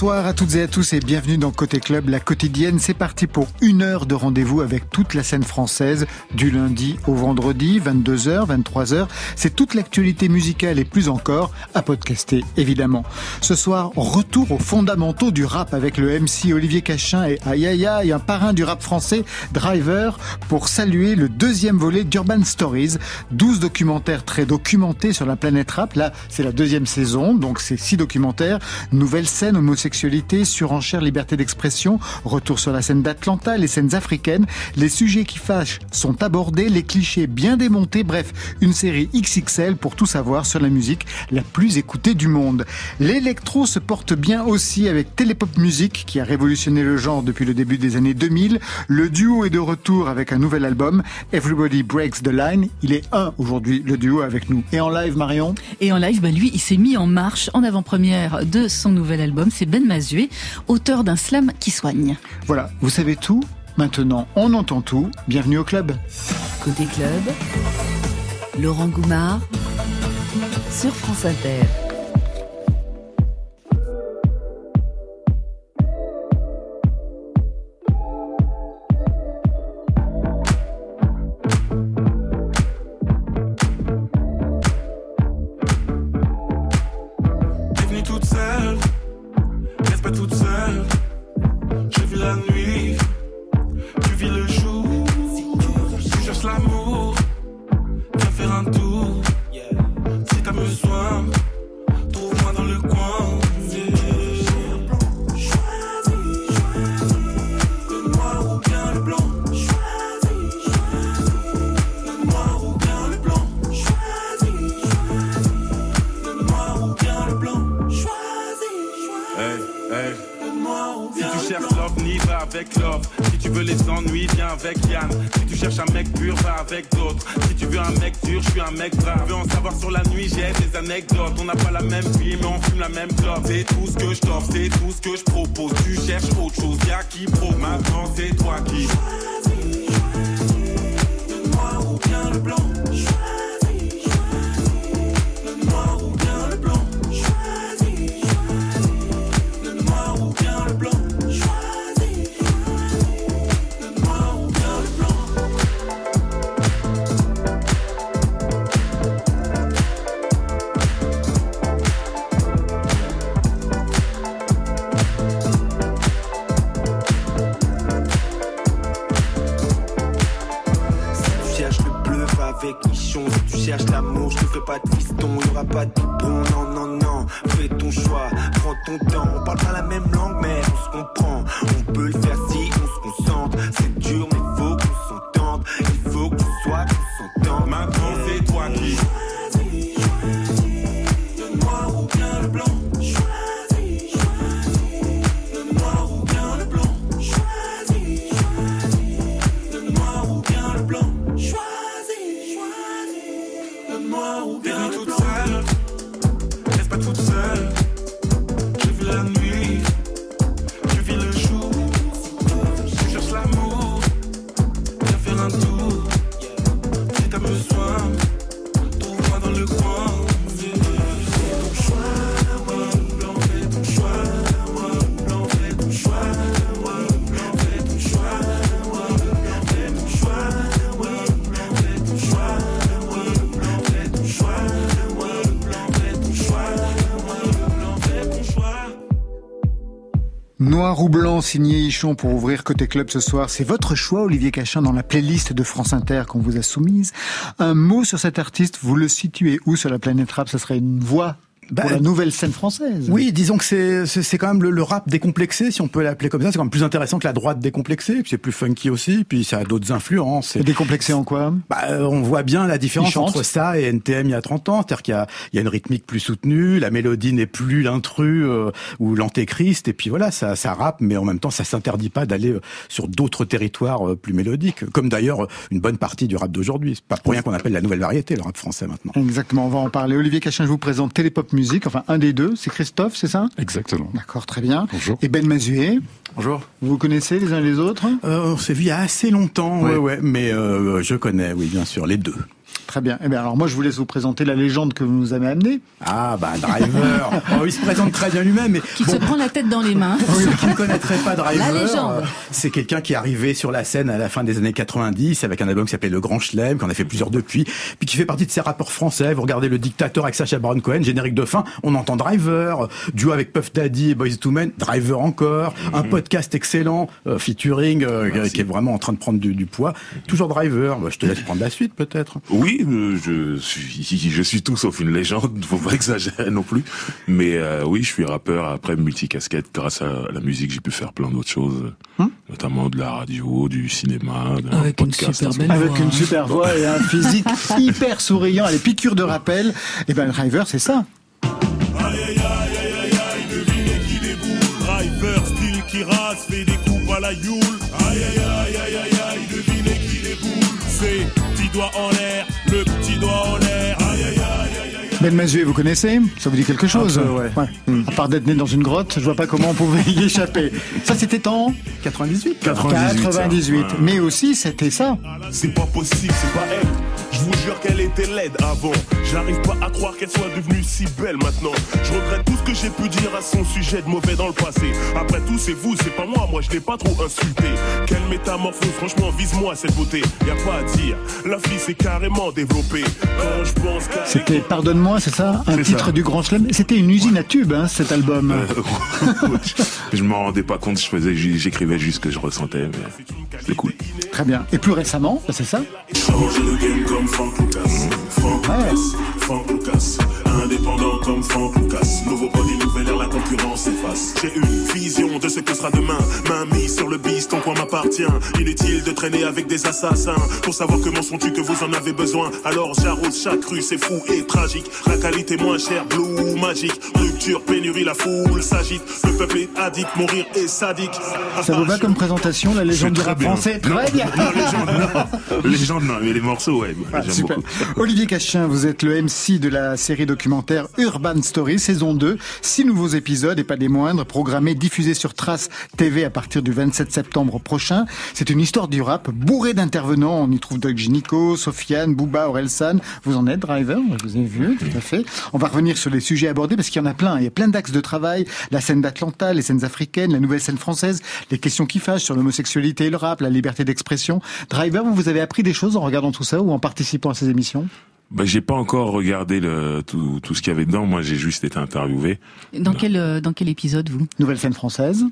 Bonsoir à toutes et à tous et bienvenue dans Côté Club, la quotidienne. C'est parti pour une heure de rendez-vous avec toute la scène française du lundi au vendredi, 22h, 23h. C'est toute l'actualité musicale et plus encore à podcaster, évidemment. Ce soir, retour aux fondamentaux du rap avec le MC Olivier Cachin et aïe et un parrain du rap français, Driver, pour saluer le deuxième volet d'Urban Stories. 12 documentaires très documentés sur la planète rap. Là, c'est la deuxième saison, donc c'est six documentaires. Nouvelle scène, homosexualité, surenchère, liberté d'expression, retour sur la scène d'Atlanta, les scènes africaines, les sujets qui fâchent sont abordés, les clichés bien démontés, bref, une série XXL pour tout savoir sur la musique la plus écoutée du monde. L'électro se porte bien aussi avec Télépop Music qui a révolutionné le genre depuis le début des années 2000. Le duo est de retour avec un nouvel album, Everybody Breaks the Line. Il est un aujourd'hui, le duo avec nous. Et en live, Marion? Et en live, bah lui, il s'est mis en marche en avant-première de son nouvel album. C'est Ben Mazué, auteur d'un slam qui soigne. Voilà, vous savez tout. Maintenant, on entend tout. Bienvenue au club. Côté club, Laurent Goumard sur France Inter. Noir ou blanc signé Ichon pour ouvrir Côté Club ce soir. C'est votre choix, Olivier Cachin, dans la playlist de France Inter qu'on vous a soumise. Un mot sur cet artiste, vous le situez où sur la planète rap? Ce serait une voix bah, pour la nouvelle scène française. Oui, disons que c'est c'est quand même le, rap décomplexé, si on peut l'appeler comme ça. C'est quand même plus intéressant que la droite décomplexée. Puis c'est plus funky aussi. Puis ça a d'autres influences. Et décomplexé en quoi? Bah, euh, On voit bien la différence entre ça et NTM il y a 30 ans. C'est-à-dire qu'il y a, il y a une rythmique plus soutenue, la mélodie n'est plus l'intrus euh, ou l'antéchrist. Et puis voilà, ça, ça rappe, mais en même temps, ça s'interdit pas d'aller euh, sur d'autres territoires plus mélodiques. Comme d'ailleurs une bonne partie du rap d'aujourd'hui. C'est pas pour rien qu'on appelle la nouvelle variété le rap français maintenant. Exactement. On va en parler. Olivier Cachin, je vous présente Télépop Musique. Enfin, un des deux. C'est Christophe, c'est ça? Exactement. D'accord, très bien. Bonjour. Et Ben Mazué? Bonjour. Vous vous connaissez les uns les autres? Euh, On s'est vu il y a assez longtemps, ouais, ouais, mais euh, je connais, oui, bien sûr, les deux. Très bien. Eh bien, alors moi, je vous laisse vous présenter la légende que vous nous avez amenée. Ah, bah, Driver. oh, il se présente très bien lui-même. Mais qui se prend la tête dans les mains. Ceux qui ne connaîtraient pas Driver, la légende. c'est quelqu'un qui est arrivé sur la scène à la fin des années 90 avec un album qui s'appelait Le Grand Chelem, qu'on a fait plusieurs depuis, puis qui fait partie de ces rappeurs français. Vous regardez Le Dictateur avec Sacha Baron Cohen, générique de fin, on entend Driver, duo avec Puff Daddy et Boys to Men, Driver encore, un mhm. podcast excellent, euh, featuring, euh, qui est vraiment en train de prendre du, du poids. Toujours Driver. Bah, je te laisse prendre la suite, peut-être. Oui, euh, je suis, je suis tout sauf une légende. Faut pas exagérer non plus. Mais euh, oui, je suis rappeur. Après, multicasquette. Grâce à la musique, j'ai pu faire plein d'autres choses, hum notamment de la radio, du cinéma, avec podcast, une super belle Avec une super voix et un physique hyper souriant. Les piqûres de rappel. Et eh ben, Driver, c'est ça. Driver, style qui rase, fait des coups à la. Aïe aïe aïe aïe aïe aïe, devinez qui les boule. C'est petit doigt en l'air, le petit doigt en l'air. Aïe aïe aïe aïe. Ben Mazué, vous connaissez Ça vous dit quelque chose ouais. ouais. À part d'être né dans une grotte, je vois pas comment on pouvait y échapper. Ça, c'était en 98. 98. 98. Mais aussi, c'était ça. C'est pas possible, c'est pas elle. Je vous jure qu'elle était laide avant. J'arrive pas à croire qu'elle soit devenue si belle maintenant. Je regrette tout ce que j'ai pu dire à son sujet de mauvais dans le passé. Après tout, c'est vous, c'est pas moi. Moi, je l'ai pas trop insulté. Quelle métamorphose, franchement, vise-moi cette beauté. Y a pas à dire. La fille s'est carrément développée. Quand je pense C'était Pardonne-moi, c'est ça? Un titre du Grand Chelem. C'était une usine à tubes, hein, cet album. Euh, je m'en rendais pas compte. Je faisais, j'écrivais juste ce que je ressentais. C'est cool. Très bien. Et plus récemment, c'est ça? Comme Frank Lucas. Frank Lucas, Frank Lucas. Indépendant comme Frank Lucas. Nouveau body, nouvelle ère, la concurrence efface. J'ai une vision de ce que sera demain. M'appartient. Inutile de traîner avec des assassins. Pour savoir comment sont-tu que vous en avez besoin. Alors j'arrose chaque rue, c'est fou et tragique. La qualité moins chère, blue, magique. Rupture, pénurie, la foule s'agite. Le peuple est addict, mourir est sadique. Ça vous va comme présentation, la légende du rap français? Très bien. Non, légende, non. légende, non, mais les morceaux, ouais. Ah, Olivier Cachin, vous êtes le MC de la série documentaire Urban Story, saison 2. Six nouveaux épisodes et pas des moindres, programmés, diffusés sur Trace TV à partir du 27 septembre prochain. C'est une histoire du rap bourrée d'intervenants. On y trouve Doug Ginico, Sofiane, Booba, Orelsan. Vous en êtes, Driver? Je vous ai vu, tout à fait. On va revenir sur les sujets abordés parce qu'il y en a plein. Il y a plein d'axes de travail. La scène d'Atlanta, les scènes africaines, la nouvelle scène française, les questions qui fâchent sur l'homosexualité et le rap, la liberté d'expression. Driver, vous, vous avez appris des choses en regardant tout ça ou en participant à ces émissions? Bah, j'ai pas encore regardé le, tout, tout ce qu'il y avait dedans. Moi, j'ai juste été interviewé. Dans quel, euh, dans quel épisode, vous? Nouvelle scène française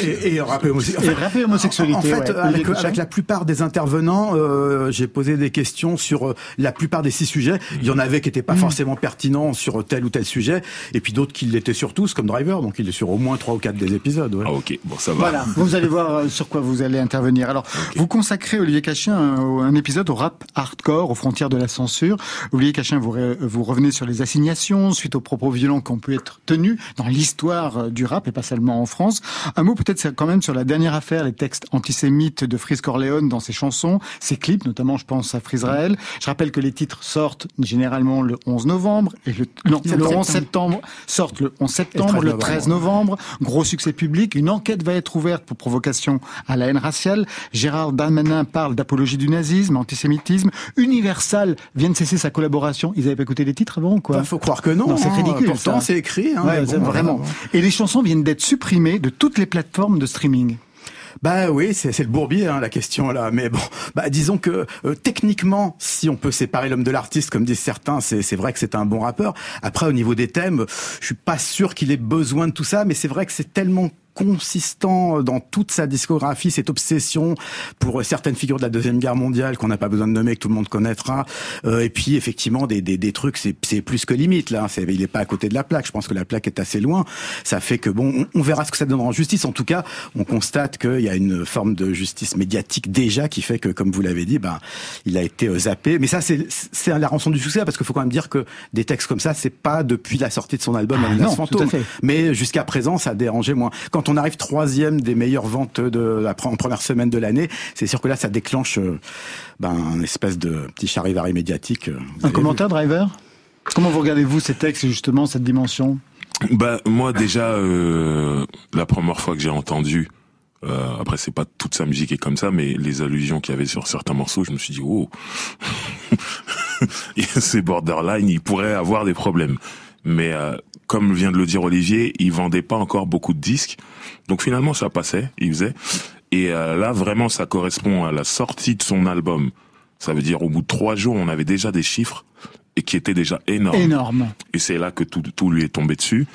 et, et rap homosexualité. En, fait, avec, avec, la plupart des intervenants, euh, j'ai posé des questions sur euh, la plupart des six sujets. Il y en avait qui n'étaient pas mm. forcément pertinents sur tel ou tel sujet, et puis d'autres qui l'étaient sur tous, comme Driver, donc il est sur au moins trois ou quatre des épisodes. Ouais. Ah ok, bon ça va. Voilà, vous allez voir euh, sur quoi vous allez intervenir. Alors, vous consacrez, Olivier Cachin, un, un, épisode au rap hardcore, aux frontières de la censure. Olivier Cachin, vous, vous revenez sur les assignations suite aux propos violents qui ont pu être tenus dans l'histoire euh, du rap, et pas seulement en France. Un mot peut-être quand même sur la dernière affaire, les textes antisémites de Freeze Corleone dans ses chansons, ses clips, notamment je pense à Frisrael. Je rappelle que les titres sortent généralement le 11 novembre et le non, le 11 septembre sortent le 11 septembre, le 13 novembre. Gros succès public. Une enquête va être ouverte pour provocation à la haine raciale. Gérard Darmanin parle d'apologie du nazisme, antisémitisme. Universal vient de cesser sa collaboration. Ils avaient pas écouté les titres avant ou quoi? Il bah, Faut croire que non. c'est hein. ridicule. Pourtant, c'est écrit. Hein, vraiment. Et les chansons viennent d'être supprimées de toutes les plateformes de streaming. Bah oui, c'est le bourbier hein, la question là. Mais bon, bah disons que euh, techniquement, si on peut séparer l'homme de l'artiste, comme disent certains, c'est vrai que c'est un bon rappeur. Après, au niveau des thèmes, je suis pas sûr qu'il ait besoin de tout ça, mais c'est vrai que c'est tellement consistant dans toute sa discographie, cette obsession pour certaines figures de la Deuxième Guerre mondiale qu'on n'a pas besoin de nommer, que tout le monde connaîtra. Euh, et puis effectivement, des, des, des trucs, c'est plus que limite. Là, il n'est pas à côté de la plaque. Je pense que la plaque est assez loin. Ça fait que bon, on, verra ce que ça donnera en justice. En tout cas, on constate qu'il y a une forme de justice médiatique déjà qui fait que, comme vous l'avez dit, ben, il a été euh, zappé. Mais ça, c'est la rançon du succès parce qu'il faut quand même dire que des textes comme ça, c'est pas depuis la sortie de son album ah, non, Fantôme. Mais jusqu'à présent, ça a dérangé moins. Quand on arrive troisième des meilleures ventes de la première semaine de l'année, c'est sûr que là, ça déclenche euh, ben, un espèce de petit charivari médiatique. Euh, un commentaire, Driver? Comment vous regardez-vous ces textes, justement, cette dimension? Bah moi déjà euh, la première fois que j'ai entendu euh, après c'est pas toute sa musique est comme ça mais les allusions qu'il y avait sur certains morceaux je me suis dit oh c'est borderline, il pourrait avoir des problèmes. Mais euh, comme vient de le dire Olivier, il vendait pas encore beaucoup de disques. Donc finalement, ça passait, il faisait. Et euh, là, vraiment, ça correspond à la sortie de son album. Ça veut dire, au bout de trois jours, on avait déjà des chiffres et qui étaient déjà énormes. Énorme. Et c'est là que tout, tout lui est tombé dessus.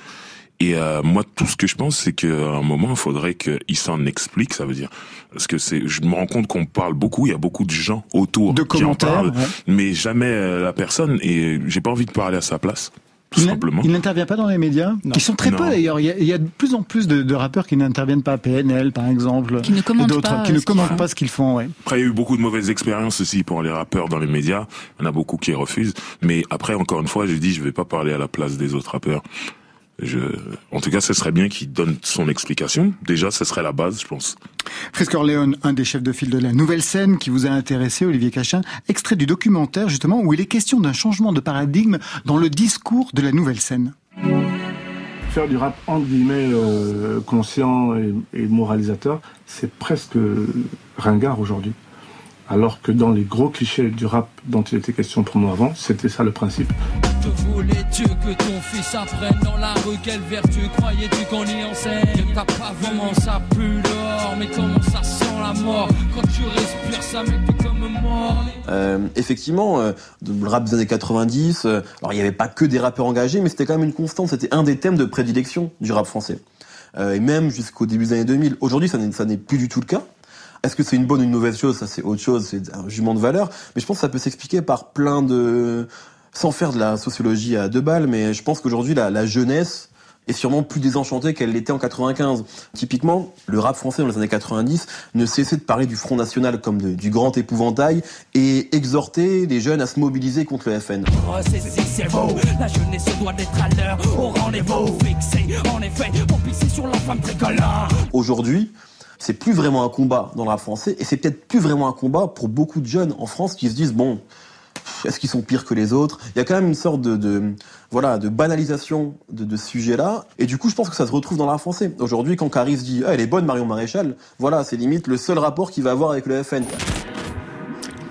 Et euh, moi, tout ce que je pense, c'est qu'à un moment, il faudrait qu'il s'en explique. Ça veut dire parce que c'est, je me rends compte qu'on parle beaucoup. Il y a beaucoup de gens autour de qui en parlent, mais jamais euh, la personne. Et j'ai pas envie de parler à sa place. Tout il simplement. Il n'intervient pas dans les médias, Ils qui sont très peu d'ailleurs. Il, il, y a de plus en plus de, de rappeurs qui n'interviennent pas, PNL par exemple, qui ne commentent pas, qui ne commentent pas ce qu'ils font. Ouais. Après, il y a eu beaucoup de mauvaises expériences aussi pour les rappeurs dans les médias. Il y en a beaucoup qui refusent. Mais après, encore une fois, j'ai dit, je vais pas parler à la place des autres rappeurs. Je, en tout cas, ce serait bien qu'il donne son explication. Déjà, ce serait la base, je pense. Frisco Orléon, un des chefs de file de la nouvelle scène qui vous a intéressé, Olivier Cachin, extrait du documentaire justement où il est question d'un changement de paradigme dans le discours de la nouvelle scène. Faire du rap entre guillemets euh, conscient et, et moralisateur, c'est presque ringard aujourd'hui. Alors que dans les gros clichés du rap dont il était question pour moi avant, c'était ça le principe. Que voulais-tu que ton fils apprenne dans la rue? Quelle vertu croyais-tu qu'on y enseigne? T'as pas vraiment ça pue dehors? Mais comment ça sent la mort? Quand tu respires ça met tout comme mort. Euh, Effectivement, euh, le rap des années 90 euh, Alors il n'y avait pas que des rappeurs engagés Mais c'était quand même une constante. C'était un des thèmes de prédilection du rap français. Euh, Et même jusqu'au début des années 2000 Aujourd'hui ça n'est plus du tout le cas est-ce que c'est une bonne ou une mauvaise chose? Ça, c'est autre chose, c'est un jugement de valeur. Mais je pense que ça peut s'expliquer par plein de... Sans faire de la sociologie à deux balles, mais je pense qu'aujourd'hui, la, la jeunesse est sûrement plus désenchantée qu'elle l'était en 95. Typiquement, le rap français dans les années 90 ne cessait de parler du Front National comme de, du grand épouvantail et exhorter les jeunes à se mobiliser contre le FN. Oh, c'est beau, la jeunesse doit être à l'heure, au rendez-vous fixé, en effet, pour pisser sur l'enfant tricolore. Aujourd'hui, c'est plus vraiment un combat dans rap français et c'est peut-être plus vraiment un combat pour beaucoup de jeunes en France qui se disent bon est-ce qu'ils sont pires que les autres? Il y a quand même une sorte de, voilà de banalisation de, ce sujet-là et du coup je pense que ça se retrouve dans rap français. Aujourd'hui quand Caris dit ah, elle est bonne Marion Maréchal, voilà c'est limite le seul rapport qu'il va avoir avec le FN.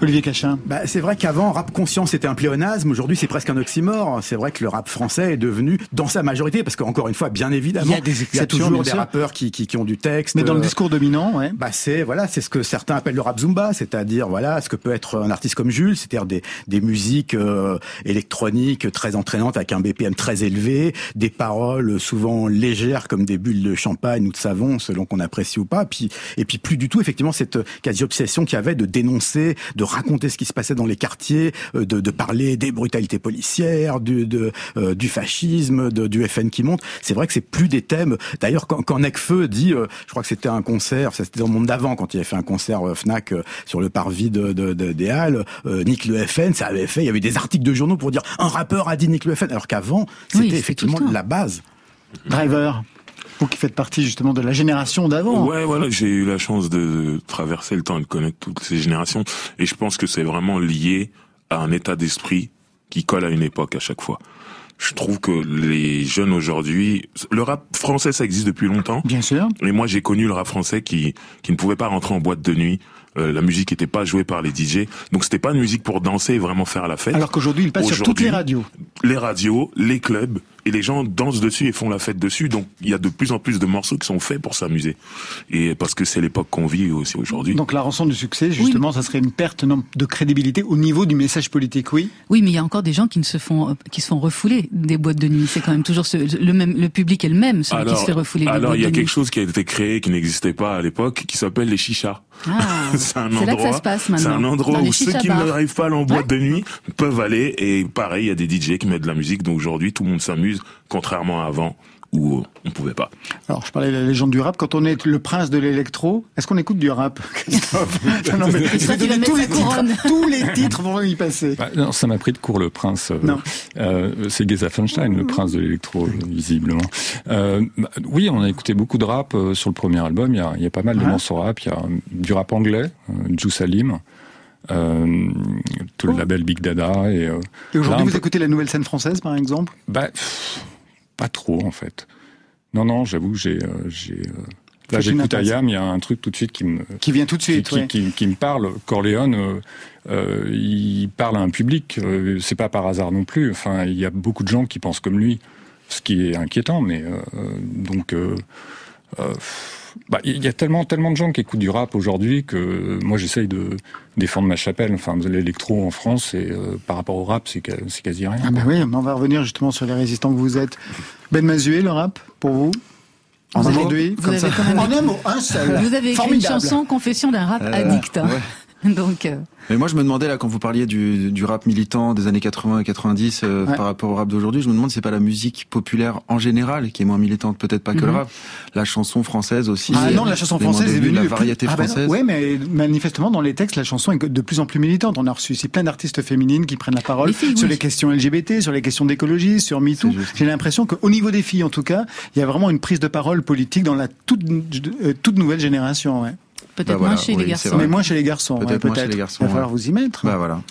Olivier Cachin. Bah, c'est vrai qu'avant, rap conscient, c'était un pléonasme. Aujourd'hui, c'est presque un oxymore. C'est vrai que le rap français est devenu, dans sa majorité, parce qu'encore une fois, bien évidemment, il y a, des il y a toujours des rappeurs qui, qui, qui, ont du texte. Mais dans le discours dominant, ouais. Bah, c'est, voilà, c'est ce que certains appellent le rap zumba, c'est-à-dire, voilà, ce que peut être un artiste comme Jules, c'est-à-dire des, des musiques euh, électroniques très entraînantes avec un BPM très élevé, des paroles souvent légères comme des bulles de champagne ou de savon, selon qu'on apprécie ou pas. Puis, et puis plus du tout, effectivement, cette quasi-obsession qu'il y avait de dénoncer, de raconter ce qui se passait dans les quartiers, de, de parler des brutalités policières, du, de, euh, du fascisme, de, du FN qui monte. C'est vrai que c'est plus des thèmes. D'ailleurs, quand, quand Necfeu dit, euh, je crois que c'était un concert, c'était dans le monde d'avant, quand il avait fait un concert euh, Fnac sur le parvis de, de, de, des Halles, Nick le FN, ça avait fait, il y avait des articles de journaux pour dire un rappeur a dit Nick le FN, alors qu'avant, c'était Oui, effectivement la base. Driver. Vous qui faites partie justement de la génération d'avant. Ouais, voilà, j'ai eu la chance de traverser le temps et de connaître toutes ces générations. Et je pense que c'est vraiment lié à un état d'esprit qui colle à une époque à chaque fois. Je trouve que les jeunes aujourd'hui, le rap français ça existe depuis longtemps. Bien sûr. Et moi j'ai connu le rap français qui qui ne pouvait pas rentrer en boîte de nuit. Euh, la musique n'était pas jouée par les DJ, donc c'était pas une musique pour danser et vraiment faire la fête. Alors qu'aujourd'hui, il passe sur toutes les radios. les radios, les clubs, et les gens dansent dessus et font la fête dessus. Donc il y a de plus en plus de morceaux qui sont faits pour s'amuser. Et parce que c'est l'époque qu'on vit aussi aujourd'hui. Donc la rançon du succès, justement, ça serait une perte de crédibilité au niveau du message politique, oui. Oui, mais il y a encore des gens qui ne se font, qui se font refouler des boîtes de nuit. C'est quand même toujours ce- le même, le public est le même, celui qui se fait refouler alors il y a quelque nuit. chose qui a été créé, qui n'existait pas à l'époque, qui s'appelle les chichas. Ah, c'est un c'est là que ça endroit, se passe c'est maintenant. un endroit Dans les où ceux qui n'arrivent pas à en boîte de nuit peuvent aller. Et pareil, il y a des DJ qui mettent de la musique. Donc aujourd'hui, tout le monde s'amuse, contrairement à avant où on pouvait pas. Alors, je parlais de la légende du rap. Quand on est le prince de l'électro, est-ce qu'on écoute du rap Christophe Non, non, mais je vais donner tous les titres. Tous les titres vont y passer. Bah, non, ça m'a pris de court le prince. euh, Non. euh, c'est Geza Funstein, le prince de l'électro, visiblement. Euh, bah, oui, on a écouté beaucoup de rap euh, sur le premier album. Il y a, il y a pas mal de Ouais. morceaux rap. Il y a euh, du rap anglais, euh, Juice Salim, euh, tout le label Big Dada. Et, euh, aujourd'hui, vous écoutez la nouvelle scène française, par exemple? Bah, pff, pas trop en fait. Non, non, j'avoue, j'ai, euh, j'ai, euh, Là, j'écoute Ayam, il y a un truc tout de suite qui me qui vient tout de suite, qui, qui, me parle. Corleone, euh, euh, il parle à un public. Euh, c'est pas par hasard non plus. Enfin, il y a beaucoup de gens qui pensent comme lui, ce qui est inquiétant. Mais euh, bah, il y a tellement tellement de gens qui écoutent du rap aujourd'hui que moi j'essaye de défendre ma chapelle. Enfin, l'électro en France, et par rapport au rap, c'est quasi rien. Ah bah oui, on va revenir justement sur les résistants que vous êtes. Ben Mazué, le rap, pour vous Aujourd'hui, comme ça. En un mot, un seul. Vous avez écrit une chanson Confession d'un rap addict. Hein. Donc. Euh... Mais moi, je me demandais là, quand vous parliez du, du rap militant des années 80 et 90 euh, par rapport au rap d'aujourd'hui, je me demande si c'est pas la musique populaire en général qui est moins militante, peut-être pas que le mhm. rap. La chanson française aussi. Ah non, la chanson française est venue. La variété ah, bah française. oui, mais manifestement dans les textes, la chanson est de plus en plus militante. On a reçu ici plein d'artistes féminines qui prennent la parole sur les questions LGBT, sur les questions d'écologie, sur MeToo. J'ai l'impression qu'au niveau des filles, en tout cas, il y a vraiment une prise de parole politique dans la toute, euh, toute nouvelle génération. Ouais. Peut-être bah moins chez les garçons. Mais moins chez les garçons. Peut-être moins chez les garçons. Il va falloir vous y mettre. Bah voilà.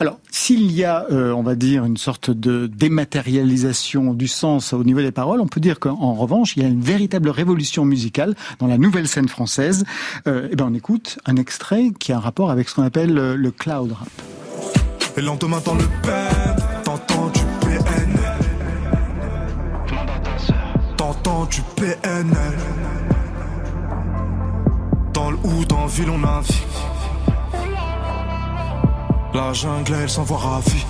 Alors, s'il y a, euh, on va dire, une sorte de dématérialisation du sens au niveau des paroles, on peut dire qu'en revanche, il y a une véritable révolution musicale dans la nouvelle scène française. Euh, et eh ben, on écoute un extrait qui a un rapport avec ce qu'on appelle le, cloud rap. Et lentement dans le père, t'entends du PNL. T'entends du PNL ou dans ville on navigue. La jungle elle s'envoie ravie.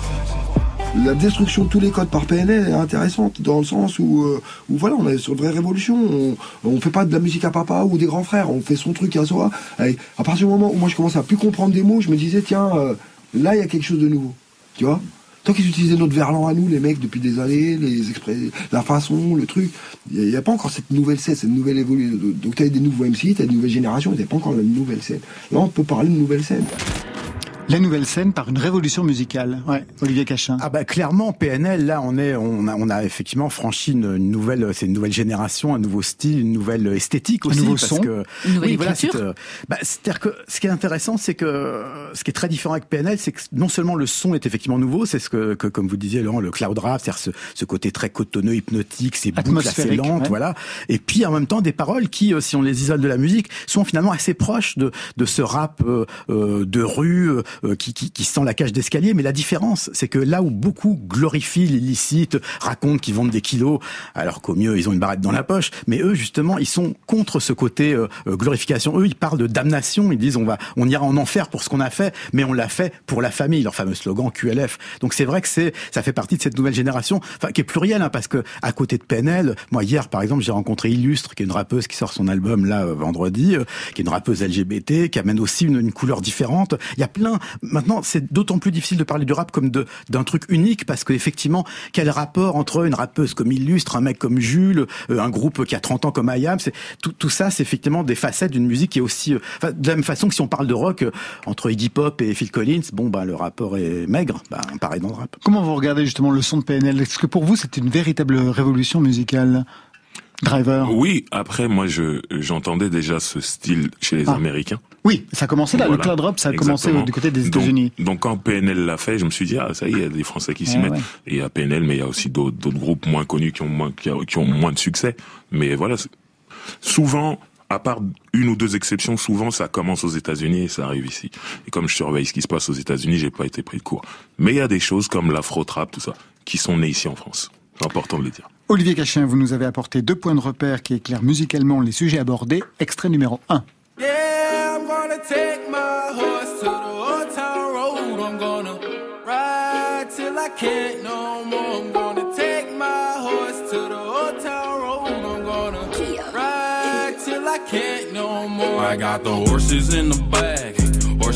La destruction de tous les codes par PNL est intéressante dans le sens où, euh, où voilà, on est sur une vraie révolution. On, on fait pas de la musique à papa ou des grands frères, on fait son truc à soi. Et à partir du moment où moi je commence à plus comprendre des mots, je me disais tiens, euh, là il y a quelque chose de nouveau. Tu vois? Tant qu'ils utilisaient notre verlan à nous, les mecs, depuis des années, les exprès, la façon, le truc, il n'y a, pas encore cette nouvelle scène, cette nouvelle évolution. Donc tu as des nouveaux MC, tu as générations, il n'y a pas encore la nouvelle scène. Là, on peut parler de nouvelle scène. La nouvelle scène par une révolution musicale. Ouais, Olivier Cachin. Ah bah clairement PNL là on est on a on a effectivement franchi une, nouvelle c'est une nouvelle génération, un nouveau style, une nouvelle esthétique aussi un nouveau parce son, que une nouvelle oui, écriture. Voilà, bah, c'est-à-dire que ce qui est intéressant c'est que ce qui est très différent avec PNL c'est que non seulement le son est effectivement nouveau, c'est ce que, que, comme vous disiez Laurent le cloud rap, c'est-à-dire ce, ce, côté très cotonneux, hypnotique, ces boucles assez lentes, voilà. Et puis en même temps des paroles qui euh, si on les isole de la musique sont finalement assez proches de de ce rap euh, euh de rue euh, qui, qui, qui la cage d'escalier, mais la différence, c'est que là où beaucoup glorifient l'illicite, racontent qu'ils vendent des kilos, alors qu'au mieux ils ont une barrette dans la poche, mais eux justement ils sont contre ce côté euh, euh, glorification. Eux ils parlent de damnation, ils disent on va, on ira en enfer pour ce qu'on a fait, mais on l'a fait pour la famille, leur fameux slogan QLF. Donc c'est vrai que c'est, ça fait partie de cette nouvelle génération, enfin qui est plurielle, hein, parce que à côté de PNL, moi hier par exemple j'ai rencontré Illustre, qui est une rappeuse qui sort son album là euh, vendredi, qui est une rappeuse LGBT, qui amène aussi une, une couleur différente. Il y a plein. Maintenant c'est d'autant plus difficile de parler du rap comme d'un truc unique parce qu'effectivement, quel rapport entre une rappeuse comme Illustre, un mec comme Jules, euh, un groupe qui a 30 ans comme IAM, c'est tout, ça, c'est effectivement des facettes d'une musique qui est aussi euh, de la même façon que si on parle de rock euh, entre Iggy Pop et Phil Collins, bon bah le rapport est maigre, bah pareil dans le rap. Comment vous regardez justement le son de PNL Est-ce que pour vous c'est une véritable révolution musicale? Driver. Oui, après moi je j'entendais déjà ce style chez les ah. Américains. Oui, ça a commencé là, le cloud rap, ça a commencé du côté des États-Unis. Donc, quand PNL l'a fait, je me suis dit ah ça y est, il y a des Français qui s'y mettent. Et il y a PNL, mais il y a aussi d'autres groupes moins connus qui ont moins qui, ont moins de succès. Mais voilà, souvent à part une ou deux exceptions, souvent ça commence aux États-Unis et ça arrive ici. Et comme je surveille ce qui se passe aux États-Unis, j'ai pas été pris de cours. Mais il y a des choses comme l'afro trap, tout ça, qui sont nées ici en France. C'est important de le dire. Olivier Cachin, vous nous avez apporté deux points de repère qui éclairent musicalement les sujets abordés. Extrait numéro 1. Yeah, I'm gonna take my horse to the old town road. I'm gonna ride till I can't no more. I'm gonna take my horse to the old town road. I'm gonna ride till I can't no more. I got the horses in the bag.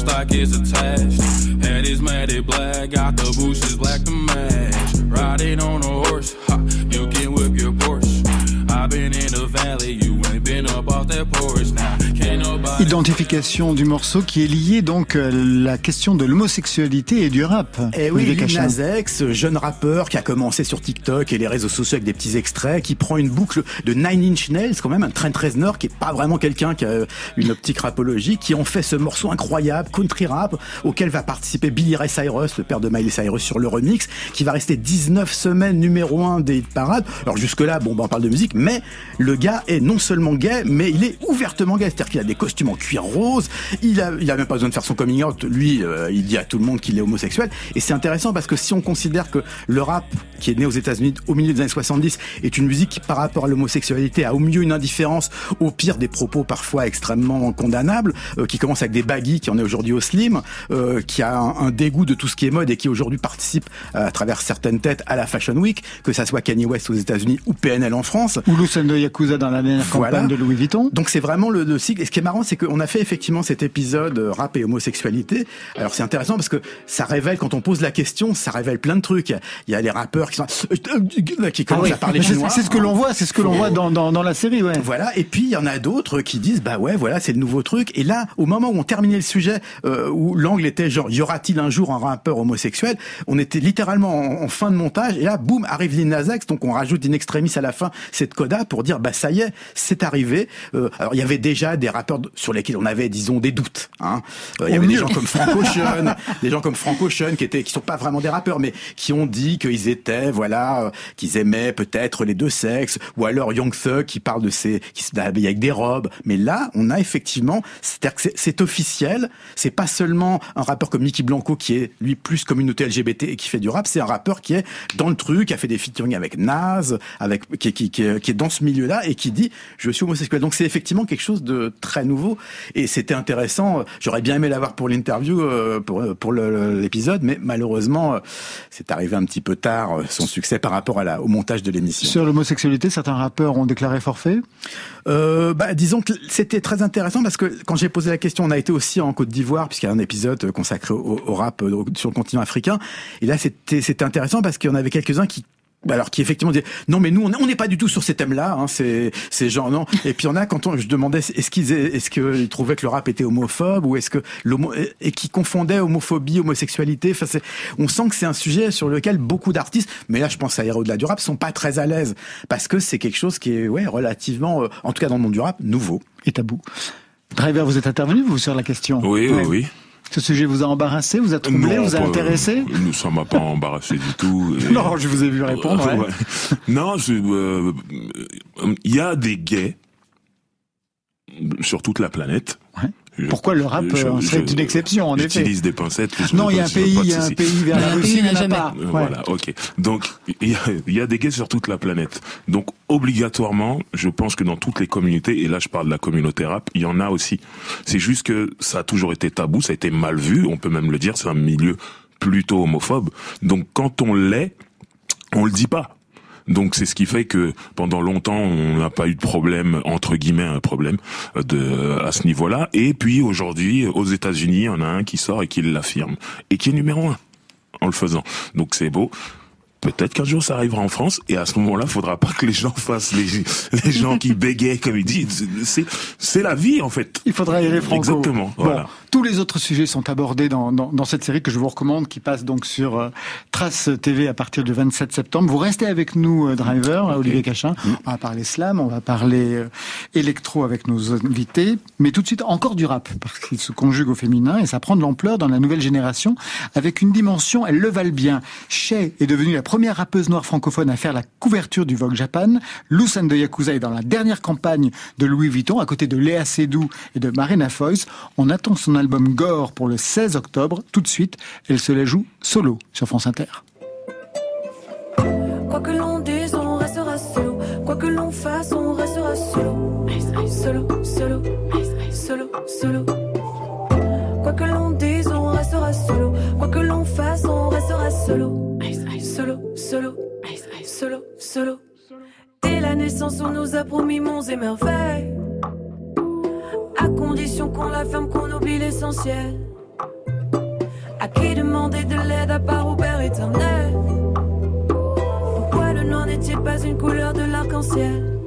Stock is attached. Head is matted black. Got the bushes black to match. Riding on a horse. Ha, you can whip your Porsche. I've been in the valley, you ain't been up off that porch now. Identification du morceau qui est lié donc à la question de l'homosexualité et du rap. Et eh oui, Lil Nas X, jeune rappeur qui a commencé sur TikTok et les réseaux sociaux avec des petits extraits, qui prend une boucle de Nine Inch Nails, quand même un train Reznor qui est pas vraiment quelqu'un qui a une optique rapologique, qui ont fait ce morceau incroyable, country rap, auquel va participer Billy Ray Cyrus, le père de Miley Cyrus sur le remix, qui va rester 19 semaines numéro 1 des parades. Alors jusque là, bon, ben, on parle de musique, mais le gars est non seulement gay, mais il est ouvertement gay, qu'il a des costumes en cuir rose, il a, il a même pas besoin de faire son coming out, lui, euh, il dit à tout le monde qu'il est homosexuel, et c'est intéressant parce que si on considère que le rap, qui est né aux États-Unis au milieu des années 70, est une musique qui, par rapport à l'homosexualité, a au mieux une indifférence, au pire des propos parfois extrêmement condamnables, euh, qui commence avec des baggy, qui en est aujourd'hui au slim, euh, qui a un, dégoût de tout ce qui est mode et qui aujourd'hui participe à travers certaines têtes à la Fashion Week, que ça soit Kanye West aux États-Unis ou PNL en France. Ou Lucendo Yakuza dans la dernière campagne de Louis Vuitton. Donc c'est vraiment le, le cycle. Et ce qui est marrant, c'est qu'on a fait effectivement cet épisode euh, rap et homosexualité. Alors c'est intéressant parce que ça révèle, quand on pose la question, ça révèle plein de trucs. Il y a les rappeurs qui sont qui commencent ah à parler chinois. C'est ce que l'on voit, c'est ce que l'on voit dans, dans, dans, la série, ouais. Voilà. Et puis il y en a d'autres qui disent bah ouais, voilà, c'est le nouveau truc. Et là, au moment où on terminait le sujet, euh, où l'angle était genre y aura-t-il un jour un rappeur homosexuel, on était littéralement en, fin de montage. Et là, boum, arrive Lil donc on rajoute une extrémiste à la fin cette coda pour dire bah ça y est, c'est arrivé. Euh, alors il y avait déjà des rappeurs sur lesquels on avait, disons, des doutes. Hein. Euh, il y avait des gens comme Frank Ocean, des gens comme Frank Ocean qui étaient, qui sont pas vraiment des rappeurs, mais qui ont dit qu'ils étaient, voilà, euh, qu'ils aimaient peut-être les deux sexes, ou alors Young Thug qui parle de ces, qui se habille avec des robes. Mais là, on a effectivement, c'est officiel. C'est pas seulement un rappeur comme Nicky Blanco qui est lui plus communauté LGBT et qui fait du rap. C'est un rappeur qui est dans le truc, qui a fait des featuring avec Nas, avec qui, qui, qui, qui est dans ce milieu-là et qui dit je suis homosexuel. Donc c'est effectivement quelque chose de très nouveau et c'était intéressant. J'aurais bien aimé l'avoir pour l'interview, euh, pour, pour l'épisode, mais malheureusement, euh, c'est arrivé un petit peu tard euh, son succès par rapport à la, au montage de l'émission. Sur l'homosexualité, certains rappeurs ont déclaré forfait? Euh, bah, Disons que c'était très intéressant parce que quand j'ai posé la question, on a été aussi en Côte d'Ivoire, puisqu'il y a un épisode consacré au, au rap sur le continent africain. Et là, c'était intéressant parce qu'il y en avait quelques-uns qui alors qui effectivement disait non mais nous on n'est pas du tout sur ces thèmes-là, hein, ces ces gens non. Et puis on a quand on, je demandais est-ce qu'ils est-ce qu'ils trouvaient que le rap était homophobe ou est-ce que l'homo et qui confondait homophobie homosexualité. Enfin c'est on sent que c'est un sujet sur lequel beaucoup d'artistes, mais là je pense à Héros de la du rap, sont pas très à l'aise parce que c'est quelque chose qui est ouais relativement, euh, en tout cas dans le monde du rap, nouveau et tabou. Driver, vous êtes intervenu vous sur la question? Oui oui oui. Ce sujet vous a embarrassé, vous a troublé, vous a intéressé Nous, ça m'a pas embarrassé du tout. Non, je vous ai vu répondre. Ouais. Non, euh, il y a des gays sur toute la planète. Ouais. Pourquoi le rap euh, serait une exception en effet J'utilise des pincettes. Non, il y a un pays, il y a un pays vers la Russie, il n'y en a pas. Voilà, ok. Donc il y, a, des gays sur toute la planète. Donc obligatoirement, je pense que dans toutes les communautés, et là je parle de la communauté rap, il y en a aussi. C'est juste que ça a toujours été tabou, ça a été mal vu, on peut même le dire, c'est un milieu plutôt homophobe. Donc quand on l'est, on le dit pas. Donc c'est ce qui fait que pendant longtemps on n'a pas eu de problème entre guillemets un problème euh, de à ce niveau-là. Et puis aujourd'hui aux États-Unis, il en a un qui sort et qui l'affirme et qui est numéro un en le faisant. Donc c'est beau. Peut-être qu'un jour ça arrivera en France et à ce moment-là, faudra pas que les gens fassent les, les gens qui bégayent comme ils disent. C'est c'est la vie en fait. Il faudra y aller franco. Exactement. Voilà. Tous les autres sujets sont abordés dans, dans, dans, cette série que je vous recommande, qui passe donc sur euh, Trace TV à partir du 27 septembre. Vous restez avec nous, euh, Driver, Olivier Cachin. Mm. On va parler slam, on va parler euh, électro avec nos invités, mais tout de suite encore du rap, parce qu'il se conjugue au féminin et ça prend de l'ampleur dans la nouvelle génération, avec une dimension, elle le valent bien. Shay est devenue la première rappeuse noire francophone à faire la couverture du Vogue Japan. Lou de Yakuza est dans la dernière campagne de Louis Vuitton, à côté de Léa Seydoux et de Marina Foïs. On attend son album Gore pour le 16 octobre. Tout de suite, elle se la joue solo sur France Inter. Quoi que l'on dise, on restera solo. Quoi que l'on fasse, on restera solo. Solo, solo, solo, solo. Quoi que l'on dise, on restera solo. Quoi que l'on fasse, on restera solo. Solo, solo, solo, solo. Dès la naissance, on nous a promis monts et merveilles qu'on la ferme, qu'on oublie l'essentiel. À qui demander de l'aide à part au Père éternel Pourquoi le noir n'est-il pas une couleur de l'arc-en-ciel?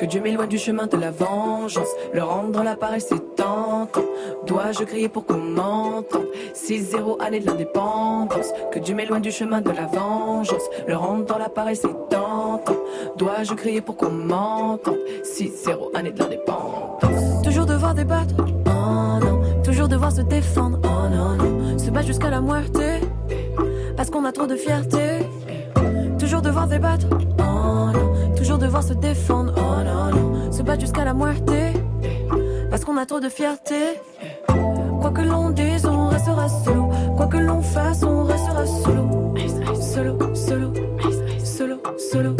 Que Dieu m'éloigne du chemin de la vengeance. Le rendre l'appareil, c'est tentant. Dois-je crier pour qu'on m'entende? 6-0 année de l'indépendance. Que Dieu m'éloigne du chemin de la vengeance. Le rendre dans l'appareil, c'est tentant. Dois-je crier pour qu'on m'entende? 6-0 année de l'indépendance. Toujours devoir débattre, oh non. Toujours devoir se défendre, oh non, non. Se battre jusqu'à la moitié. Parce qu'on a trop de fierté. Toujours devoir débattre, oh non. Devoir se défendre, oh non. Se battre jusqu'à la moitié. Parce qu'on a trop de fierté. Quoi que l'on dise, on restera solo. Quoi que l'on fasse, on restera solo. Solo, solo, solo, solo.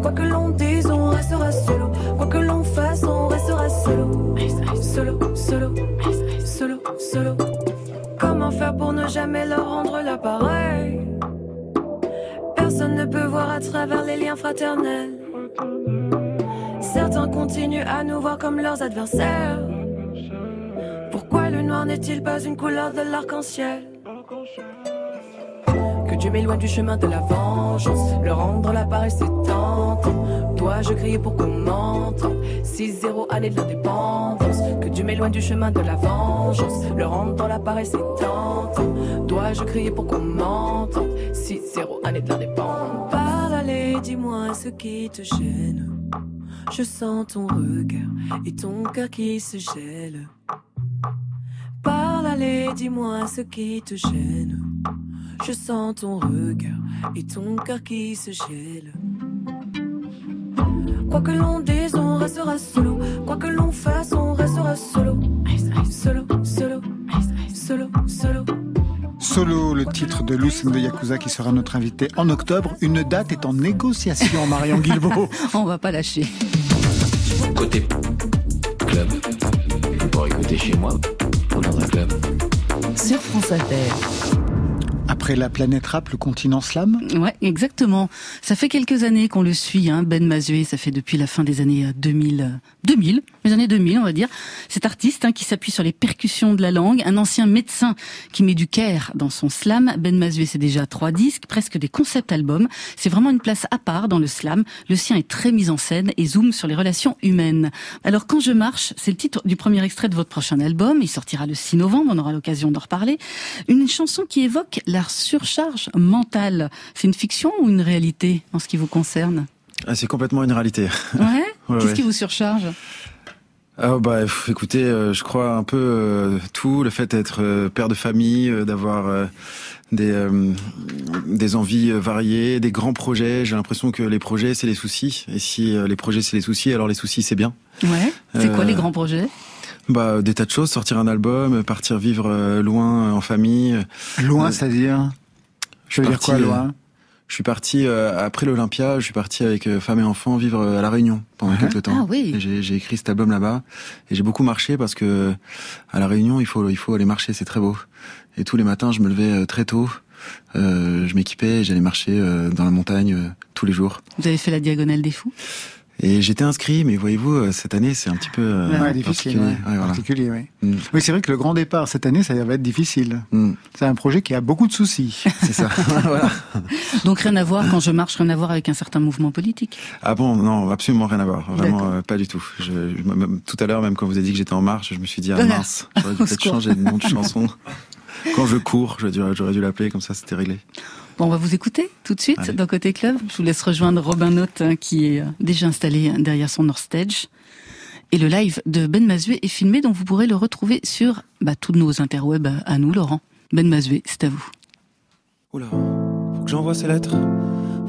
Quoi que l'on dise, on restera solo. Quoi que l'on fasse, on restera solo. Solo, solo, solo, solo. Comment faire pour ne jamais leur rendre l'appareil? Personne ne peut voir à travers les liens fraternels. Certains continuent à nous voir comme leurs adversaires. Pourquoi le noir n'est-il pas une couleur de l'arc-en-ciel? Que Dieu m'éloigne du chemin de la vengeance. Le rendre l'appareil, c'est tentant. Dois-je crier pour qu'on m'entende 6-0 année de l'indépendance. Que Dieu m'éloigne du chemin de la vengeance. Le rendre dans l'appareil, c'est tentant. Dois-je crier pour qu'on m'entende 6-0 année de l'indépendance. Parle, allez, dis-moi ce qui te gêne. Je sens ton regard et ton cœur qui se gèle. Parle, allez, dis-moi ce qui te gêne. Je sens ton regard et ton cœur qui se gèle. Quoi que l'on dise, on restera solo. Quoi que l'on fasse, on restera solo. Solo, solo, solo, Solo, le titre de Lucen de Yakuza qui sera notre invité en octobre. Une date est en négociation, Marion Guilbault. On va pas lâcher. Côté club, pour écouter chez moi dans un club. Sur France Inter. Après la planète rap, le continent slam Ouais, exactement. Ça fait quelques années qu'on le suit, hein, Ben Mazué. Ça fait depuis la fin des années 2000, 2000, les années 2000, on va dire. Cet artiste hein, qui s'appuie sur les percussions de la langue, un ancien médecin qui met du care dans son slam. Ben Mazué, c'est déjà trois disques, presque des concept albums. C'est vraiment une place à part dans le slam. Le sien est très mis en scène et zoome sur les relations humaines. Alors, quand je marche, c'est le titre du premier extrait de votre prochain album. Il sortira le 6 novembre. On aura l'occasion d'en reparler. Une chanson qui évoque la surcharge mentale. C'est une fiction ou une réalité en ce qui vous concerne? Ah, C'est complètement une réalité. Ouais, Ouais, Qu'est-ce ouais. qui vous surcharge? Ah bah écoutez, euh, je crois un peu euh, tout, le fait d'être euh, père de famille, d'avoir des des envies variées, des grands projets. J'ai l'impression que les projets c'est les soucis, et si les projets c'est les soucis, alors les soucis c'est bien. Ouais. C'est quoi les grands projets? Bah des tas de choses, sortir un album, partir vivre euh, loin euh, en famille. Loin, Euh, c'est-à-dire je veut dire quoi, euh, loin Je suis parti euh, après l'Olympia, je suis parti avec euh, femme et enfants vivre euh, à la Réunion pendant Ouais. quelques temps. Ah oui. J'ai j'ai écrit cet album là-bas et j'ai beaucoup marché parce que à la Réunion il faut il faut aller marcher, c'est très beau. Et tous les matins je me levais euh, très tôt, euh, je m'équipais, et j'allais marcher euh, dans la montagne euh, tous les jours. Vous avez fait la diagonale des fous? Et j'étais inscrit, mais voyez-vous euh, cette année c'est un petit peu euh, Ouais, difficile, particulier. ouais. Ouais, voilà. particulier, oui. Mm. Oui, c'est vrai que le grand départ cette année, ça va être difficile. Mm. C'est un projet qui a beaucoup de soucis. C'est ça. voilà. Donc rien à voir quand je marche, rien à voir avec un certain mouvement politique. Ah bon, non, absolument rien à voir. Vraiment, euh, pas du tout. Je, je- même- tout à l'heure, même quand vous avez dit que j'étais en marche, je me suis dit, ah mince, j'aurais peut-être changer de nom de chanson. Quand je cours, j'aurais dû, l'appeler, comme ça c'était réglé. Bon, on va vous écouter tout de suite Allez. dans Côté Club. Je vous laisse rejoindre Robin Note hein, qui est euh, déjà installé derrière son North Stage. Et le live de Ben Mazué est filmé, donc vous pourrez le retrouver sur bah, tous nos interwebs à- à nous, Laurent. Ben Mazué, c'est à vous. Oula, faut que j'envoie ces lettres.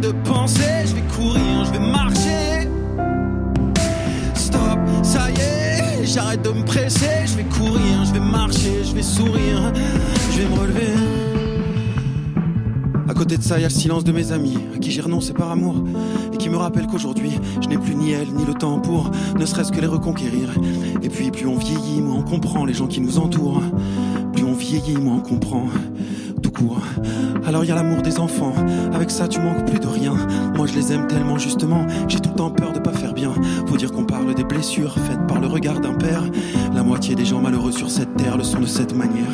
de penser, je vais courir, je vais marcher. Stop, ça y est, j'arrête de me presser, je vais courir, je vais marcher, je vais sourire, je vais me relever. À côté de ça, il y a le silence de mes amis, à qui j'ai renoncé par amour, et qui me rappellent qu'aujourd'hui, je n'ai plus ni elle, ni le temps pour ne serait-ce que les reconquérir. Et puis, plus on vieillit, moins on comprend les gens qui nous entourent. Plus on vieillit, moins on comprend Alors y a l'amour des enfants, avec ça tu manques plus de rien. Moi je les aime tellement justement, j'ai tout le temps peur de pas faire Faut dire qu'on parle des blessures faites par le regard d'un père. La moitié des gens malheureux sur cette terre le sont de cette manière.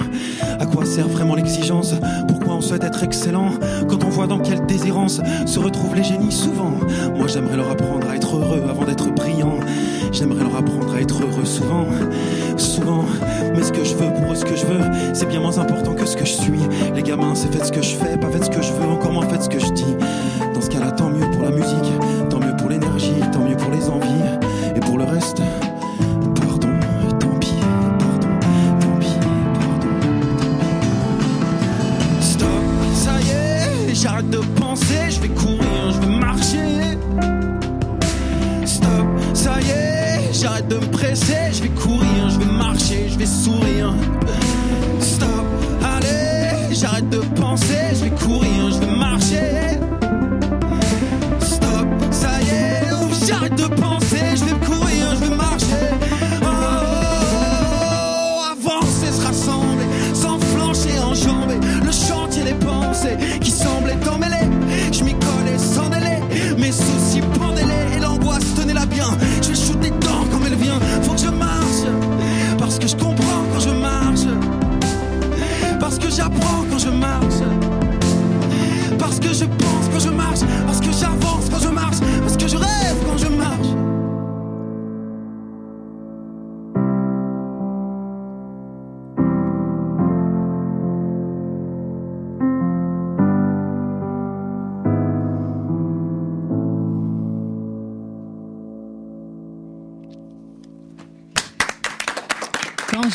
À quoi sert vraiment l'exigence? Pourquoi on souhaite être excellent? Quand on voit dans quelle déshérence se retrouvent les génies souvent Moi j'aimerais leur apprendre à être heureux avant d'être brillant. J'aimerais leur apprendre à être heureux souvent, souvent. Mais ce que je veux pour eux, ce que je veux, c'est bien moins important que ce que je suis. Les gamins, c'est faites ce que je fais, pas faites ce que je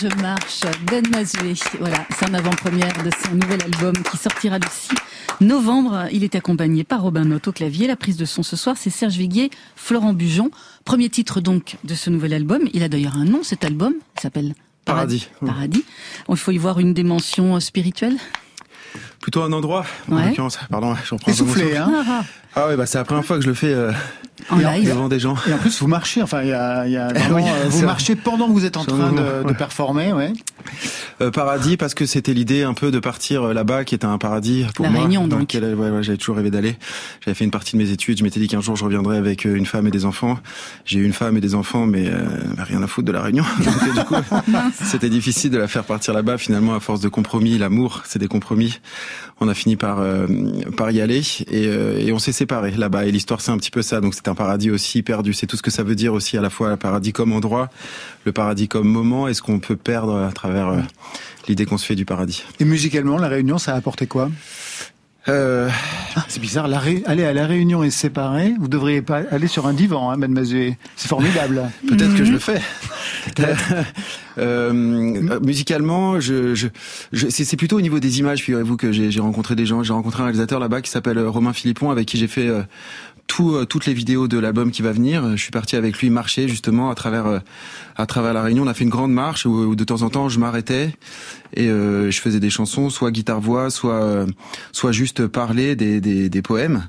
je marche, Ben Mazué. Voilà, c'est en avant-première de son nouvel album qui sortira le 6 novembre. Il est accompagné par Robin Note au clavier. La prise de son ce soir, c'est Serge Viguier, Florent Bujon. Premier titre donc de ce nouvel album. Il a d'ailleurs un nom, cet album. Il s'appelle Paradis. Paradis. Il faut y voir une dimension spirituelle. Plutôt un endroit, en Ouais. l'occurrence. Pardon, j'en prends un peu mon Essoufflé, souffle. hein Ah ouais, bah c'est la première fois que je le fais euh, En live. devant des gens. Et en plus, vous marchez. Enfin, il y a, y a vraiment, Oui, euh, vous vrai. marchez pendant que vous êtes en train de, de performer, ouais. Euh, paradis parce que c'était l'idée un peu de partir euh, là-bas qui était un paradis pour La moi Réunion, donc. ouais, ouais, j'avais toujours rêvé d'aller j'avais fait une partie de mes études je m'étais dit qu'un jour je reviendrais avec euh, une femme et des enfants j'ai eu une femme et des enfants mais euh, bah, rien à foutre de la Réunion donc du coup c'était difficile de la faire partir là-bas finalement à force de compromis l'amour c'est des compromis on a fini par euh, par y aller et, euh, et on s'est séparés là-bas. Et l'histoire c'est un petit peu ça. Donc c'est un paradis aussi perdu. C'est tout ce que ça veut dire aussi à la fois le paradis comme endroit le paradis comme moment. Est-ce qu'on peut perdre à travers euh, l'idée qu'on se fait du paradis? Et musicalement, la Réunion, ça a apporté quoi? Euh, Ah, C'est bizarre. La Ré- Aller à la Réunion et se séparer, vous devriez pas aller sur un divan, hein, Mazué. C'est formidable. Peut-être que je le fais. Euh, musicalement, je, je, je- c'est plutôt au niveau des images. Figurez-vous que j'ai j'ai rencontré des gens. J'ai rencontré un réalisateur là-bas qui s'appelle euh, Romain Philippon, avec qui j'ai fait euh, tout, euh, toutes les vidéos de l'album qui va venir. Je suis parti avec lui marcher justement à travers euh, à travers la Réunion. On a fait une grande marche où, où de temps en temps je m'arrêtais et euh, je faisais des chansons, soit guitare voix, soit soit juste parler des, des, des poèmes.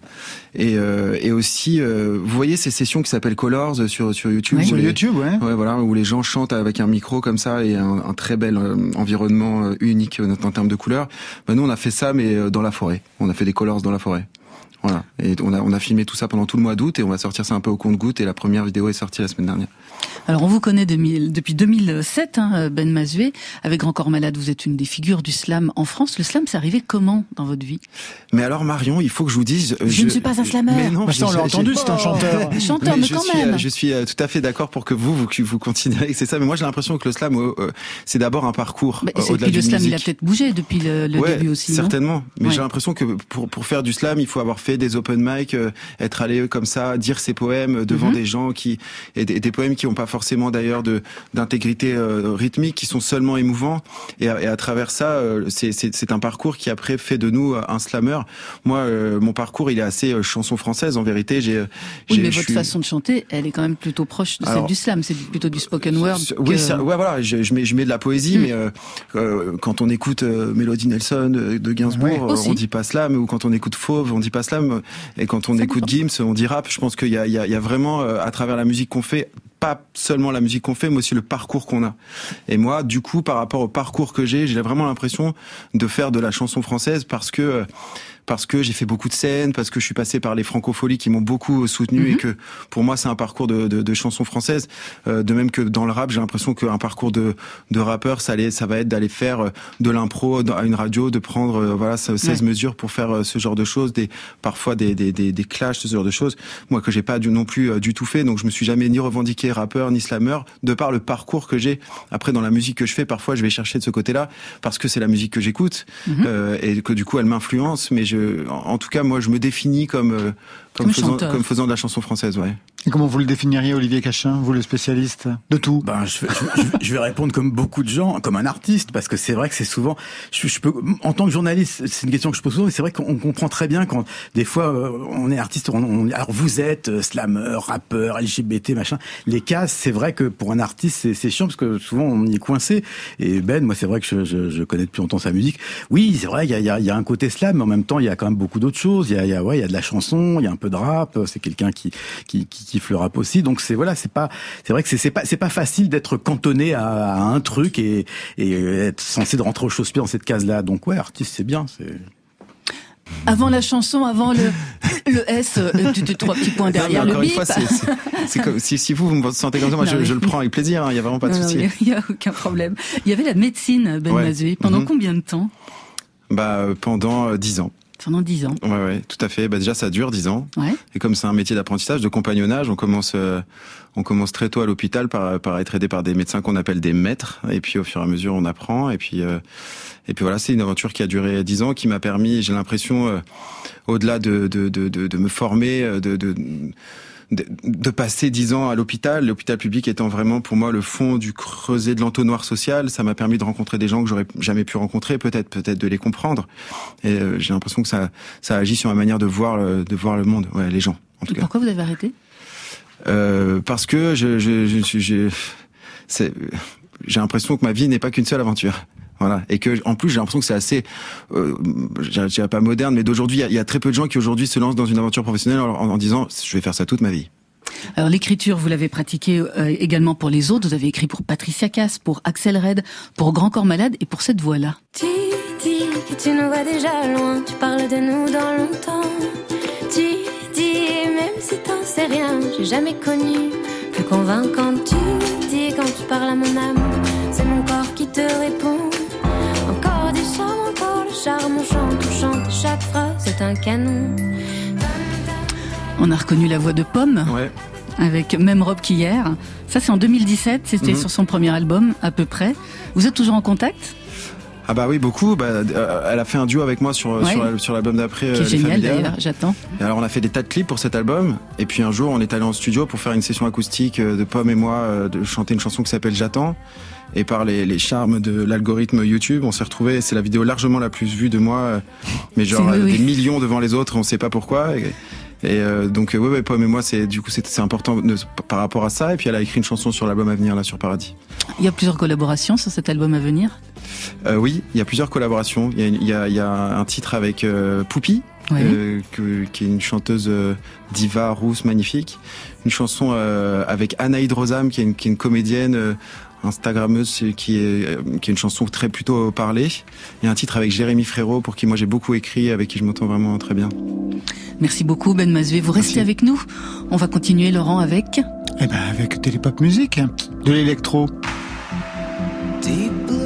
Et, euh, et aussi, euh, vous voyez ces sessions qui s'appellent Colors sur sur YouTube. Oui, sur les- YouTube, ouais. Ouais, voilà, où les gens chantent avec un micro comme ça et un, un très bel euh, environnement unique en termes de couleurs. Bah, nous, on a fait ça, mais dans la forêt. On a fait des colors dans la forêt. Voilà. Et on a, on a filmé tout ça pendant tout le mois d'août et on va sortir ça un peu au compte-goutte et la première vidéo est sortie la semaine dernière. Alors on vous connaît depuis 2007, hein, Ben Mazué. Avec Grand Corps Malade, vous êtes une des figures du slam en France. Le slam, c'est arrivé comment dans votre vie? Mais alors Marion, il faut que je vous dise... Je, ne suis pas un slammer. Mais non, bah, ça, on l'a entendu, c'est un chanteur. chanteur, mais, je quand suis, même. Je suis euh, tout à fait d'accord pour que vous, vous, vous considérez que c'est ça. Mais moi, j'ai l'impression que le slam, euh, euh, c'est d'abord un parcours. Bah, au-delà puis le slam, il a peut-être bougé depuis le, le Ouais, début aussi. certainement. Mais Ouais. j'ai l'impression que pour pour faire du slam, il faut avoir fait des open mic, euh, être allé comme ça, dire ses poèmes devant Mhm. des gens qui et des, des poèmes qui n'ont pas forcément d'ailleurs de d'intégrité euh, rythmique, qui sont seulement émouvants. Et à, et à travers ça, euh, c'est un parcours qui après fait de nous un slammer. Moi, mon parcours, il est assez chanson française en vérité. J'ai Oui, mais votre suis- façon de chanter, elle est quand même plutôt proche de celle Alors, du slam. C'est plutôt du spoken word. Que- Oui, ça, ouais, voilà, je, je mets, je mets de la poésie, Mm. mais euh, quand on écoute Mélodie Nelson de Gainsbourg, Ouais. on dit pas slam, ou quand on écoute Fauve, on dit pas slam, et quand on écoute Gims, on dit rap. Je pense qu'il y a vraiment, euh, à travers la musique qu'on fait, pas seulement la musique qu'on fait, mais aussi le parcours qu'on a. Et moi, du coup, par rapport au parcours que j'ai, j'ai vraiment l'impression de faire de la chanson française parce que euh, parce que j'ai fait beaucoup de scènes, parce que je suis passé par les francopholies qui m'ont beaucoup soutenu et que pour moi c'est un parcours de, de, de chansons françaises. Euh, de même que dans le rap, j'ai l'impression qu'un parcours de, de rappeur, ça, allait, ça va être d'aller faire euh, de l'impro à une radio, de prendre euh, voilà 16 Ouais. mesures pour faire euh, ce genre de choses, des parfois des, des, des, des clashs, ce genre de choses. Moi que j'ai pas du, non plus euh, du tout fait, donc je me suis jamais ni revendiqué rappeur ni slammer de par le parcours que j'ai. Après dans la musique que je fais, parfois je vais chercher de ce côté-là parce que c'est la musique que j'écoute Mhm. euh, et que du coup elle m'influence. Mais je, en, en tout cas, moi je me définis comme euh, comme, Comme faisant, comme faisant de la chanson française, ouais. Et comment vous le définiriez, Olivier Cachin, vous le spécialiste de tout? Ben, je, je, je vais répondre comme beaucoup de gens, comme un artiste, parce que c'est vrai que c'est souvent. Je, je peux, en tant que journaliste, c'est une question que je pose souvent. Et c'est vrai qu'on comprend très bien quand des fois euh, on est artiste. On, on- alors vous êtes euh, slammer, rappeur, LGBT, machin. Les cases, c'est vrai que pour un artiste, c'est c'est chiant parce que souvent on y est coincé. Et Ben, moi, c'est vrai que je, connais depuis longtemps sa musique. Oui, c'est vrai, il y a, y, a, y a un côté slam, mais en même temps, il y a quand même beaucoup d'autres choses. Il y a, y a, ouais, il y a de la chanson, il y a un peu de rap. C'est quelqu'un qui, qui kiffe le rap aussi. Donc c'est voilà, c'est pas, c'est vrai que c'est c'est pas, c'est pas facile d'être cantonné à, à un truc et, et être censé de rentrer au chausse-pied dans cette case-là. Donc ouais, artiste, c'est bien. C'est Avant la chanson, avant le, le S, euh, trois petits points derrière Non, le encore bip. une fois, comme si, si vous vous me sentez comme ça, moi Non, je, mais- je le prends avec plaisir. hein, Il y a vraiment pas de souci. Il n'y a, aucun problème. Il y avait la médecine, Ben Ouais. Pendant Mhm. combien de temps? Bah pendant euh, 10 ans. Pendant dix ans. Ouais, ouais, tout à fait. Bah déjà, ça dure 10 ans. Ouais. Et comme c'est un métier d'apprentissage, de compagnonnage, on commence, euh, on commence très tôt à l'hôpital par, par être aidé par des médecins qu'on appelle des maîtres. Et puis au fur et à mesure, on apprend. Et puis, euh, et puis voilà, c'est une aventure qui a duré 10 ans, qui m'a permis, j'ai l'impression, euh, au-delà de, de, de, de, de me former, euh, de, de, passer 10 ans à l'hôpital, l'hôpital public étant vraiment pour moi le fond du creuset de l'entonnoir social, ça m'a permis de rencontrer des gens que j'aurais jamais pu rencontrer, peut-être peut-être de les comprendre. Et euh, j'ai l'impression que ça ça agit sur ma manière de voir le, de voir le monde, ouais, les gens en tout Et cas. pourquoi vous avez arrêté? Euh, parce que je je je c'est j'ai l'impression que ma vie n'est pas qu'une seule aventure. Voilà. Et que, en plus, j'ai l'impression que c'est assez, euh, je dirais pas moderne, mais d'aujourd'hui, il y a- il y, a très peu de gens qui aujourd'hui se lancent dans une aventure professionnelle en, en- en disant, je vais faire ça toute ma vie. Alors l'écriture, vous l'avez pratiquée euh, également pour les autres. Vous avez écrit pour Patricia Cass, pour Axel Red, pour Grand Corps Malade et pour cette voix-là. Tu dis que tu nous vois déjà loin, tu parles de nous dans longtemps. Tu dis, même si t'en sais rien, j'ai jamais connu plus convaincant. Tu dis quand tu parles à mon âme, c'est mon corps qui te répond. Encore du charme, encore le charme, on chante, on chante, chaque phrase c'est un canon. On a reconnu la voix de Pomme. Avec Même robe qu'hier. Ça, c'est en 2017. C'était Mhm. sur son premier album, à peu près. Vous êtes toujours en contact? Ah bah oui, beaucoup. Bah, euh, elle a fait un duo avec moi sur, Ouais. sur, la- sur l'album d'après. Qui est euh, génial d'ailleurs, j'attends. Et alors on a fait des tas de clips pour cet album. Et puis un jour, on est allé en studio pour faire une session acoustique euh, de Pomme et moi, euh, de chanter une chanson qui s'appelle J'attends. Et par les, les charmes de l'algorithme YouTube, on s'est retrouvé. C'est la vidéo largement la plus vue de moi, euh, mais genre oui, euh, oui. des millions devant les autres. On sait pas pourquoi. Et, et, euh, donc euh, ouais, ouais, Pomme et moi, c'est du coup c'est important de- par rapport à ça. Et puis elle a écrit une chanson sur l'album à venir là sur Paradis. Il y a plusieurs collaborations sur cet album à venir. Euh, oui, il y a plusieurs collaborations. Il y a, il y a- il y a un titre avec euh, Poupie, euh, que- qui est une chanteuse euh, diva rousse magnifique. Une chanson euh, avec Anaïd Rosam, qui est une, qui est une comédienne euh, Instagrammeuse, qui est, euh, qui est une chanson très plutôt parlée. Il y a un titre avec Jérémy Frérot, pour qui moi j'ai beaucoup écrit, avec qui je m'entends vraiment très bien. Merci beaucoup Ben Mazué. Vous restez avec nous. On va continuer Laurent avec Eh ben avec Télépop Musique, de l'électro. Deep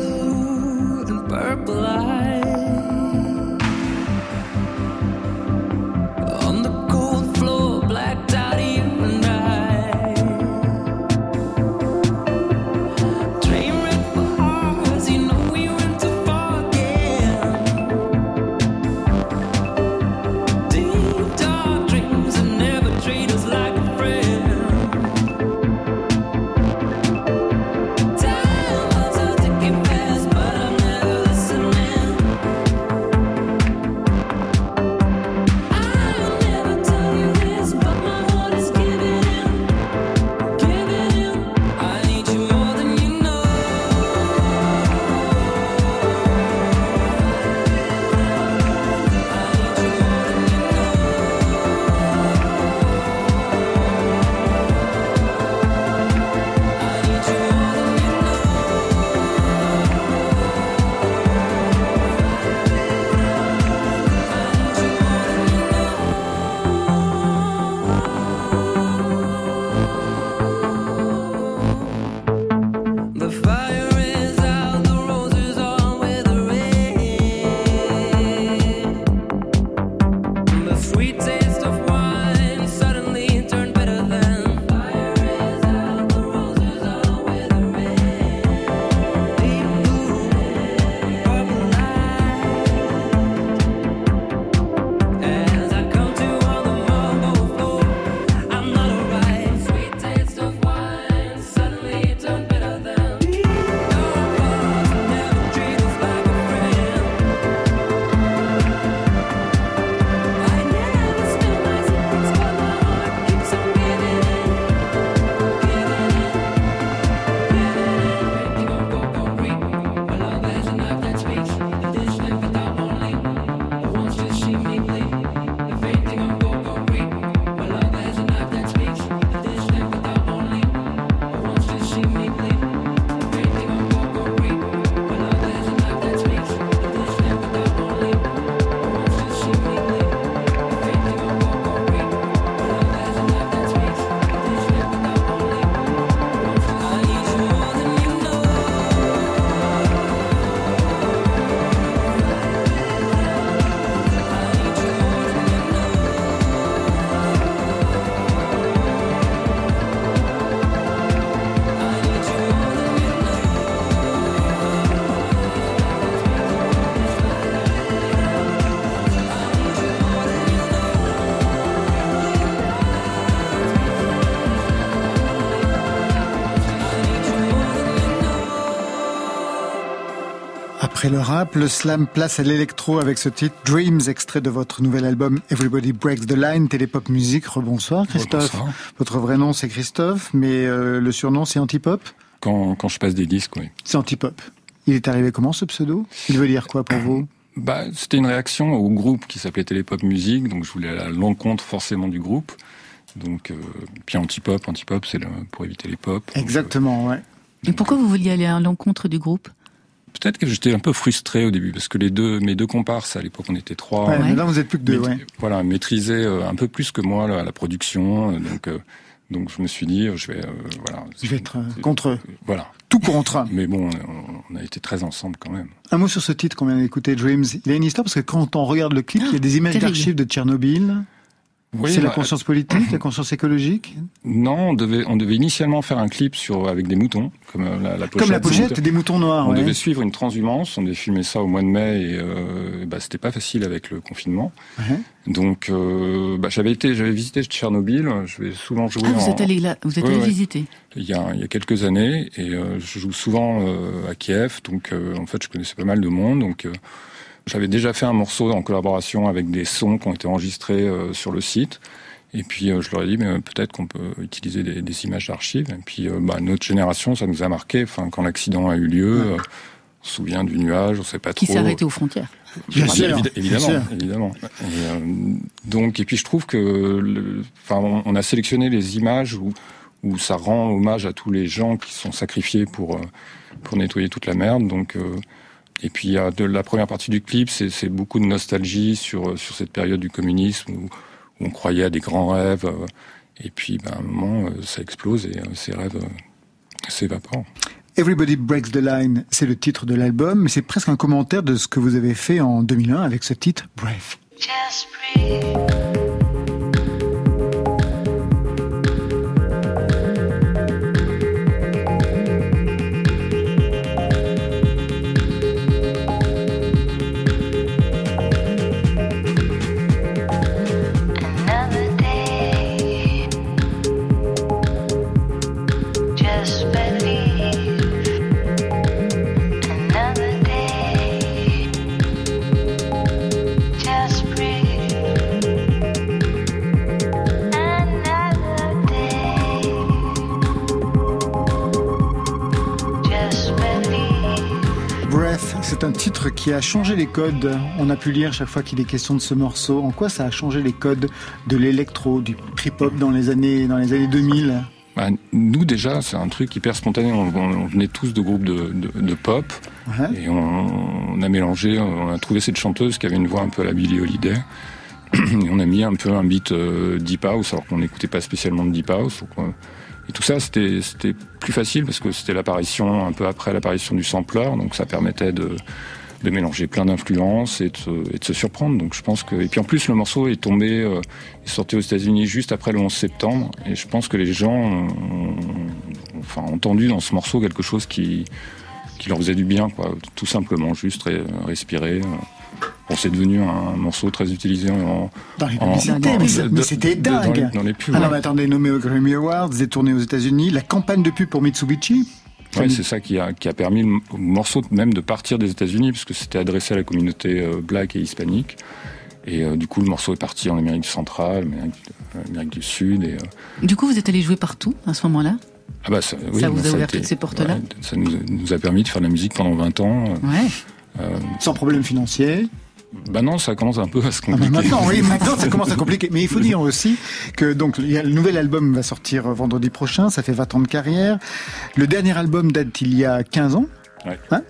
Après le rap, le slam place à l'électro avec ce titre Dreams, extrait de votre nouvel album Everybody Breaks the Line, Télépop Musique. Rebonsoir Christophe. Rebonsoir. Votre vrai nom c'est Christophe, mais euh, le surnom c'est Antipop? Quand, quand je passe des disques, oui. C'est Antipop. Il est arrivé comment ce pseudo? Il veut dire quoi pour vous? Bah, c'était une réaction au groupe qui s'appelait Télépop Musique, donc je voulais aller à l'encontre forcément du groupe. Donc, euh, puis Antipop, Antipop, c'est pour éviter les pop. Exactement, ouais. Et pourquoi vous vouliez aller à l'encontre du groupe? Peut-être que j'étais un peu frustré au début, parce que les deux, mes deux comparses, à l'époque on était trois. Ouais, mais là vous êtes plus que deux, ouais. Voilà, maîtrisaient euh, un peu plus que moi la, la production, euh, donc euh, donc je me suis dit, je vais, euh, voilà. Je vais être contre eux. Voilà. Tout contre. Mais bon, on, on a été très ensemble quand même. Un mot sur ce titre qu'on vient d'écouter, Dreams. Il y a une histoire parce que quand on regarde le clip, il y a des images d'archives de Tchernobyl. Oui, c'est la bah, conscience politique, la conscience écologique Non, on devait, on devait initialement faire un clip sur avec des moutons, comme euh, la, la pochette. Comme la pochette, des moutons noirs. On ouais. devait suivre une transhumance, on devait filmer ça au mois de mai et euh, bah, c'était pas facile avec le confinement. Donc euh, bah, j'avais été, j'avais visité Tchernobyl, je vais souvent jouer. Ah, vous en- êtes allé là, vous êtes Ouais, allé ouais. visiter. Il y a, il y a quelques années et euh, je joue souvent euh, à Kiev, donc euh, en fait je connaissais pas mal de monde, donc euh, j'avais déjà fait un morceau en collaboration avec des sons qui ont été enregistrés euh, sur le site. Et puis euh, je leur ai dit, mais euh, peut-être qu'on peut utiliser des, des images d'archives. Et puis euh, bah, notre génération, ça nous a marqué. Enfin, quand l'accident a eu lieu, euh, on se souvient du nuage, on sait pas Qui trop. s'est arrêté aux frontières. Bien sûr, évid- bien évidemment, sûr. évidemment. Et, euh, donc, et puis je trouve que, le- enfin, on, on a sélectionné les images où, où ça rend hommage à tous les gens qui sont sacrifiés pour pour nettoyer toute la merde. Donc, euh, et puis de la première partie du clip, c'est beaucoup de nostalgie sur sur cette période du communisme où on croyait à des grands rêves, et puis ben, à un moment, ça explose et ces rêves s'évaporent. Everybody Breaks the Line, c'est le titre de l'album, mais c'est presque un commentaire de ce que vous avez fait en 2001 avec ce titre, Breath. Just breathe. Qui a changé les codes. On a pu lire chaque fois qu'il est question de ce morceau. En quoi ça a changé les codes de l'électro, du trip-hop dans les années, dans les années 2000 bah, nous déjà, c'est un truc hyper spontané. On, venait tous de groupes de, pop et on, a mélangé, on a trouvé cette chanteuse qui avait une voix un peu à la Billie Holiday. Et on a mis un peu un beat euh, deep house alors qu'on n'écoutait pas spécialement de deep house. Et tout ça, c'était plus facile parce que c'était l'apparition, un peu après l'apparition du sampler, donc ça permettait de, de mélanger plein d'influences et, et, de se surprendre. Donc je pense que et puis en plus le morceau est tombé, euh, est sorti aux États-Unis juste après le 11 septembre et je pense que les gens ont, enfin entendu dans ce morceau quelque chose qui qui leur faisait du bien, quoi. Tout simplement, juste respirer. Bon, c'est devenu un morceau très utilisé en. Dans les publicités, mais, c'était dingue. Dans les, pubs. Alors, attendez, nommé aux Grammy Awards, vous êtes tourné aux États-Unis, la campagne de pub pour Mitsubishi. Oui, c'est ça qui a, qui a permis au morceau même de partir des États-Unis, puisque c'était adressé à la communauté euh, black et hispanique. Et euh, du coup, le morceau est parti en Amérique centrale, Amérique, Amérique du Sud. Et, Du coup, vous êtes allé jouer partout à ce moment-là? Ah bah ça, oui, ça vous a ouvert toutes ces portes-là? Ça nous, nous, a permis de faire de la musique pendant 20 ans. Ouais. Sans problème financier bah non, ça commence un peu à se ah bah compliquer. maintenant, oui, maintenant ça commence à compliquer. Mais il faut dire aussi que donc le nouvel album va sortir vendredi prochain. Ça fait 20 ans de carrière. Le dernier album date il y a 15 ans. Ouais. Hein?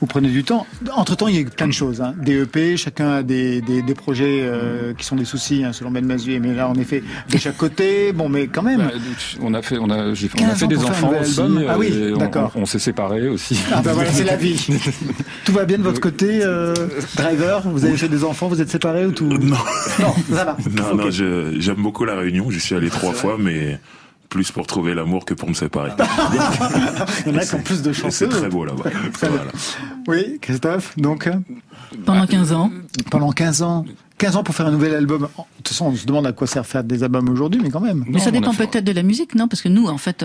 Vous prenez du temps. Entre-temps, il y a eu plein de choses. Hein. Des EP, chacun a des, des, des projets euh, qui sont des soucis, hein, selon Ben Mazué. Mais là, en effet, de chaque côté, bon, mais quand même. Bah, on a fait, on a, on a fait des enfants aussi. Ah oui, d'accord. On, s'est séparés aussi. Ah bah voilà, c'est la vie. tout va bien de votre côté, euh, driver? Vous avez fait des enfants, vous êtes séparés ou tout? Non, non, ça va. Non, non, j'aime beaucoup la Réunion. J'y suis allé trois fois, mais plus pour trouver l'amour que pour me séparer. Il y en a qui ont plus de chance. C'est très beau là-bas. Oui, Christophe, donc Pendant 15 ans Pendant 15 ans 15 ans pour faire un nouvel album. De toute façon, on se demande à quoi sert faire des albums aujourd'hui, mais quand même. Mais ça dépend peut-être de la musique, non Parce que nous, en fait,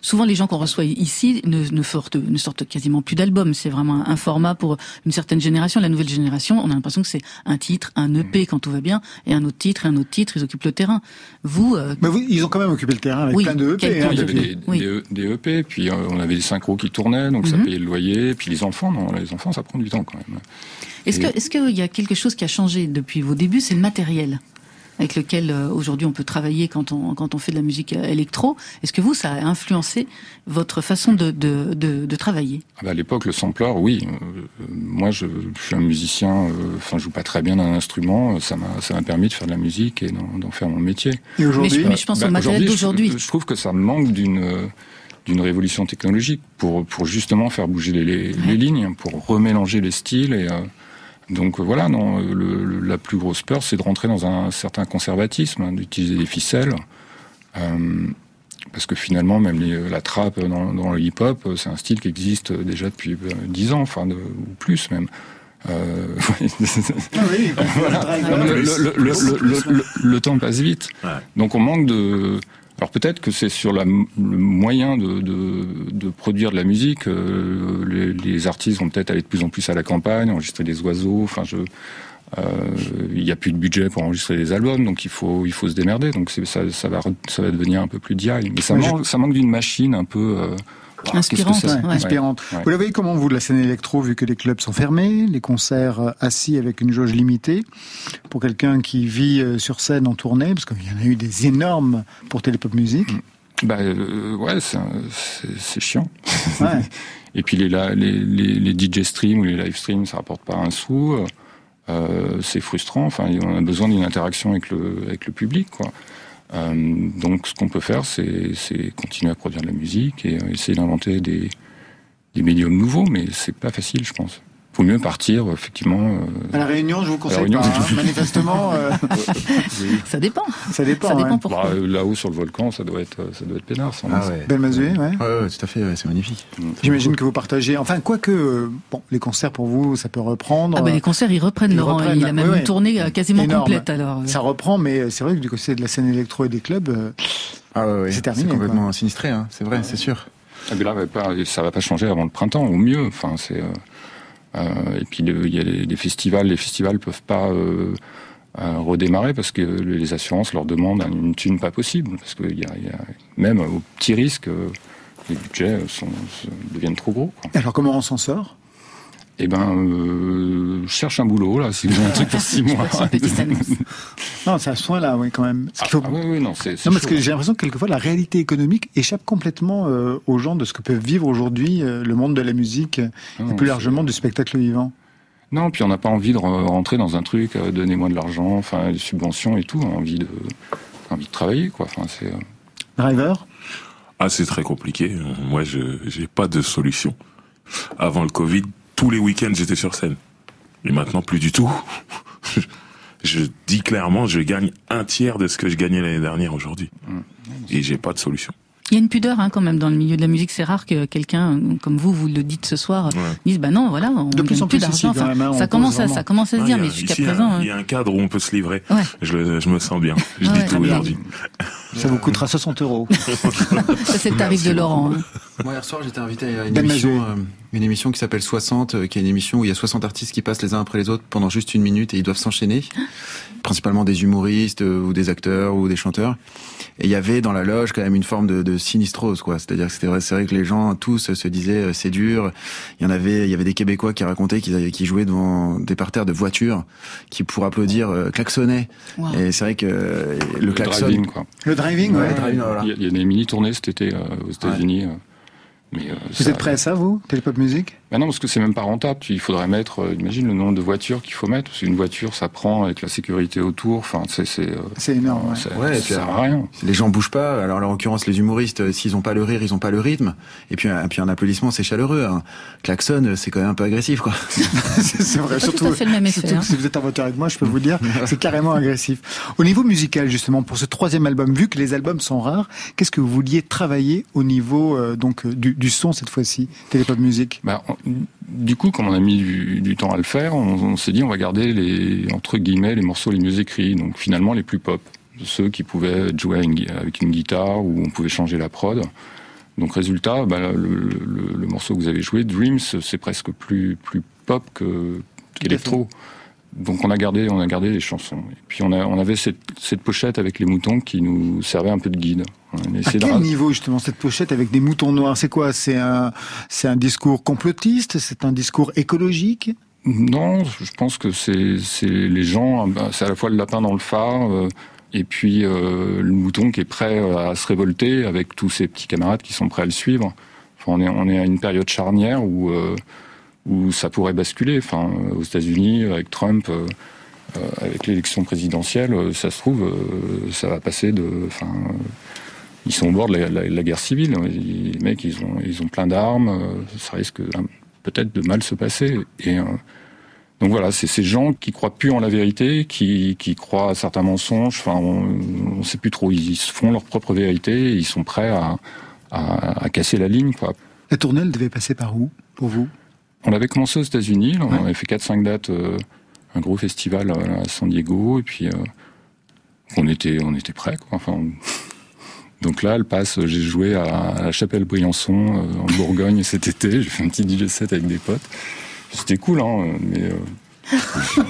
souvent les gens qu'on reçoit ici ne, ne, sortent, ne sortent quasiment plus d'albums. C'est vraiment un format pour une certaine génération. La nouvelle génération, on a l'impression que c'est un titre, un EP quand tout va bien, et un autre titre, et un autre titre, ils occupent le terrain. Vous, euh, Mais vous ils ont quand même occupé le terrain avec plein de EP. Hein, il y avait des, des, EP, puis euh, on avait des synchros qui tournaient, donc ça mhm. payait le loyer. Puis les enfants, non, les enfants, ça prend du temps quand même. Est-ce que est-ce qu'il y a quelque chose qui a changé depuis vos débuts? C'est le matériel avec lequel euh, aujourd'hui on peut travailler quand on quand on fait de la musique euh, électro. Est-ce que vous ça a influencé votre façon de de, de, travailler? Ah bah, À l'époque le sampler, oui. Euh, moi je, suis un musicien. Enfin je joue pas très bien d'un instrument. Ça m'a ça m'a permis de faire de la musique et d'en faire mon métier. Et aujourd'hui mais, je pense au bah, matériel d'aujourd'hui. Je, je, trouve que ça manque d'une d'une révolution technologique pour pour justement faire bouger les, les, lignes, pour remélanger les styles et donc voilà, non, le, la plus grosse peur, c'est de rentrer dans un certain conservatisme, hein, d'utiliser des ficelles. Euh, parce que finalement, même les, la trappe dans, dans le hip-hop, c'est un style qui existe déjà depuis dix ans, enfin, de, ou plus même. Euh, le, temps passe vite. Donc on manque de, alors peut-être que c'est sur la, le moyen de, de, de, produire de la musique. Euh, les, les, artistes vont peut-être aller de plus en plus à la campagne, enregistrer des oiseaux. Enfin, je, euh, il n'y a plus de budget pour enregistrer des albums, donc il faut il faut se démerder. Donc ça, ça va ça va devenir un peu plus DIY. Mais ça, manque, ça manque d'une machine un peu. Euh, Inspirante. Inspirante. Vous la voyez comment, vous, de la scène électro, vu que les clubs sont fermés, les concerts euh, assis avec une jauge limitée Pour quelqu'un qui vit euh, sur scène en tournée, parce qu'il y en a eu des énormes pour Télépop Musique. Mm. Bah euh, ouais, c'est chiant. Et puis les, les, les, les, DJ streams ou les live streams, ça rapporte pas un sou. euh, c'est frustrant. Enfin, on a besoin d'une interaction avec le, avec le public, quoi. Euh, donc, ce qu'on peut faire, c'est continuer à produire de la musique et euh, essayer d'inventer des, des médiums nouveaux, mais c'est pas facile, je pense faut mieux partir, effectivement. Euh, à la Réunion, je vous conseille pas, hein, manifestement. Euh... Ça dépend. Ça dépend. Ça dépend pourquoi. Bah, Là-haut sur le volcan, ça doit être, ça doit être peinard. Sans ah ouais. Belle Mazué, ouais. ouais. Ouais, tout à fait, c'est magnifique. Mm. J'imagine que vous partagez. Enfin, quoique, euh, bon, les concerts pour vous, ça peut reprendre. Ah ben les concerts, ils reprennent, ils Laurent. Reprennent. Il a même une tournée euh, quasiment Énorme. complète alors. Ça reprend, mais c'est vrai que du côté de la scène électro et des clubs, ah ouais, c'est terminé. C'est complètement quoi. sinistré, hein, c'est vrai, c'est sûr. Ah, mais là, ça va pas changer avant le printemps, au mieux. Enfin, c'est. Euh, et puis il y a les, festivals, les festivals peuvent pas euh, euh, redémarrer parce que les assurances leur demandent une thune pas possible. Parce que y même au petit risque, les budgets sont, deviennent trop gros. Alors comment on s'en sort? Eh ben, euh, je cherche un boulot, là, si vous avez un truc pour six mois. non, c'est à ce point-là, oui, quand même. Ah, faut... ah, oui, oui, non, c'est. Non, parce que j'ai l'impression que quelquefois, la réalité économique échappe complètement euh, aux gens de ce que peuvent vivre aujourd'hui euh, le monde de la musique non, et plus largement du spectacle vivant. Non, puis on n'a pas envie de rentrer dans un truc, euh, donnez-moi de l'argent, enfin, des subventions et tout, on a envie de, envie de travailler, quoi. Enfin, c'est. Driver? Ah, c'est très compliqué. Moi, je n'ai pas de solution. Avant le Covid, tous les week-ends j'étais sur scène. Et maintenant plus du tout. je dis clairement, je gagne un tiers de ce que je gagnais l'année dernière aujourd'hui. Mmh. Et j'ai pas de solution. Il y a une pudeur hein, quand même dans le milieu de la musique. C'est rare que quelqu'un comme vous, vous le dites ce soir, ouais. dise bah non, voilà, on de plus en plus d'argent. Enfin, hein, ça commence à ça commence à se dire, mais jusqu'à présent, il y a un cadre où on peut se livrer. Ouais. Je, je, me sens bien. Je dis tout aujourd'hui. Ça vous coûtera 60 euros. ça c'est le tarif de Laurent. Hein. Moi hier soir j'étais invité à une émission, euh, une émission qui s'appelle 60, euh, qui est une émission où il y a 60 artistes qui passent les uns après les autres pendant juste une minute et ils doivent s'enchaîner, principalement des humoristes euh, ou des acteurs ou des chanteurs. Et il y avait dans la loge quand même une forme de, de sinistrose, quoi. C'est-à-dire que c'était vrai, c'est vrai que les gens tous se disaient c'est dur. Il y en avait, il y avait des Québécois qui racontaient qu'ils qui jouaient devant des parterres de voitures, qui pour applaudir euh, klaxonnaient. Wow. Et c'est vrai que euh, le, le klaxon. Driving, quoi. Le driving, ouais. ouais. Le driving, voilà. Il y a des mini tournées cet été euh, aux États-Unis. Ouais. Mais, euh, vous ça, êtes prêt à ça, vous Télépop Musique ben Non, parce que c'est même pas rentable. Il faudrait mettre, euh, imagine le nombre de voitures qu'il faut mettre. Parce qu'une voiture, ça prend avec la sécurité autour. Enfin, c'est c'est euh, énorme. Ouais, ouais ça sert à rien. Les gens bougent pas. Alors, en l'occurrence, les humoristes, euh, s'ils ont pas le rire, ils ont pas le rythme. Et puis, et puis un applaudissement, c'est chaleureux. Hein. Klaxon, c'est quand même un peu agressif, quoi. c'est vrai. Pas surtout, tout à fait le même effet, surtout hein. si vous êtes en voiture avec moi, je peux vous dire, c'est carrément agressif. Au niveau musical, justement, pour ce troisième album, vu que les albums sont rares, qu'est-ce que vous vouliez travailler au niveau euh, donc du, du son cette fois-ci Télépop Musique bah, on, Du coup, comme on a mis du, du temps à le faire, on, on s'est dit on va garder les entre guillemets les morceaux les mieux écrits, donc finalement les plus pop, ceux qui pouvaient jouer avec une guitare ou on pouvait changer la prod. Donc résultat, bah, le, le, le, morceau que vous avez joué, Dreams, c'est presque plus plus pop que qu'électro. Donc on a gardé, on a gardé les chansons. Et puis on, a, on avait cette, cette pochette avec les moutons qui nous servait un peu de guide. À quel de... niveau justement cette pochette avec des moutons noirs? C'est quoi? C'est un, c'est un discours complotiste? C'est un discours écologique? Non, je pense que c'est, c'est les gens. C'est à la fois le lapin dans le phare. Euh, et puis euh, le mouton qui est prêt à se révolter avec tous ses petits camarades qui sont prêts à le suivre. Enfin, on est, on est à une période charnière où euh, où ça pourrait basculer. Enfin, aux États-Unis, avec Trump, euh, avec l'élection présidentielle, ça se trouve, euh, ça va passer de. Enfin, ils sont au bord de la, guerre civile. Les mecs, ils ont, ils ont plein d'armes. Ça risque peut-être de mal se passer. Et euh, donc voilà, c'est ces gens qui croient plus en la vérité, qui, croient à certains mensonges. Enfin, on ne sait plus trop. Ils se font leur propre vérité. Ils sont prêts à, à, casser la ligne. Quoi. La tournée, elle devait passer par où pour vous? On avait commencé aux États-Unis, on ouais. avait fait 4-5 dates, euh, un gros festival à San Diego, et puis euh, on était, on était prêts. Quoi. Enfin, on... Donc là, elle passe, j'ai joué à, à la Chapelle Briançon, euh, en Bourgogne cet été, j'ai fait un petit DJ set avec des potes. C'était cool, hein, mais. Et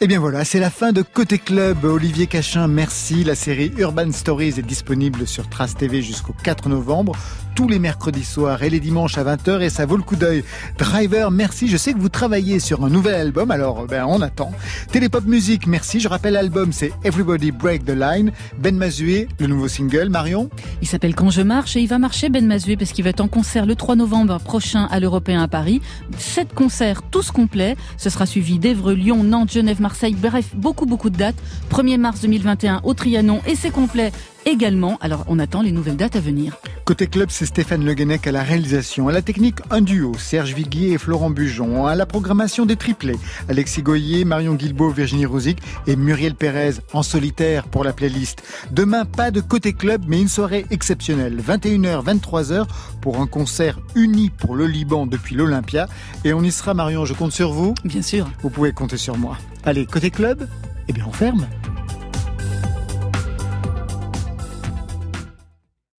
Eh bien voilà, c'est la fin de Côté Club. Olivier Cachin, merci. La série Urban Stories est disponible sur Trace TV jusqu'au 4 novembre. Tous les mercredis soirs et les dimanches à 20h et ça vaut le coup d'œil. Driver, merci. Je sais que vous travaillez sur un nouvel album, alors ben, on attend. Télépop Musique, merci. Je rappelle l'album, c'est Everybody Break the Line. Ben Mazué, le nouveau single. Marion? Il s'appelle Quand je marche et il va marcher Ben Mazué parce qu'il va être en concert le 3 novembre prochain à l'Européen à Paris. Sept concerts tous complets. Ce sera suivi d'Evreux, Lyon, Nantes, Genève, Marseille. Bref, beaucoup beaucoup de dates. 1er mars 2021 au Trianon et c'est complet également. Alors on attend les nouvelles dates à venir. Côté club, c'est Stéphane Le Guenec à la réalisation. À la technique, un duo, Serge Viguier et Florent Bujon. À la programmation des triplés, Alexis Goyer, Marion Guilbault, Virginie Rosic et Muriel Pérez en solitaire pour la playlist. Demain, pas de côté club, mais une soirée exceptionnelle. 21h, 23h pour un concert uni pour le Liban depuis l'Olympia. Et on y sera, Marion, je compte sur vous. Bien sûr. Vous pouvez compter sur moi. Allez, côté club, eh bien on ferme.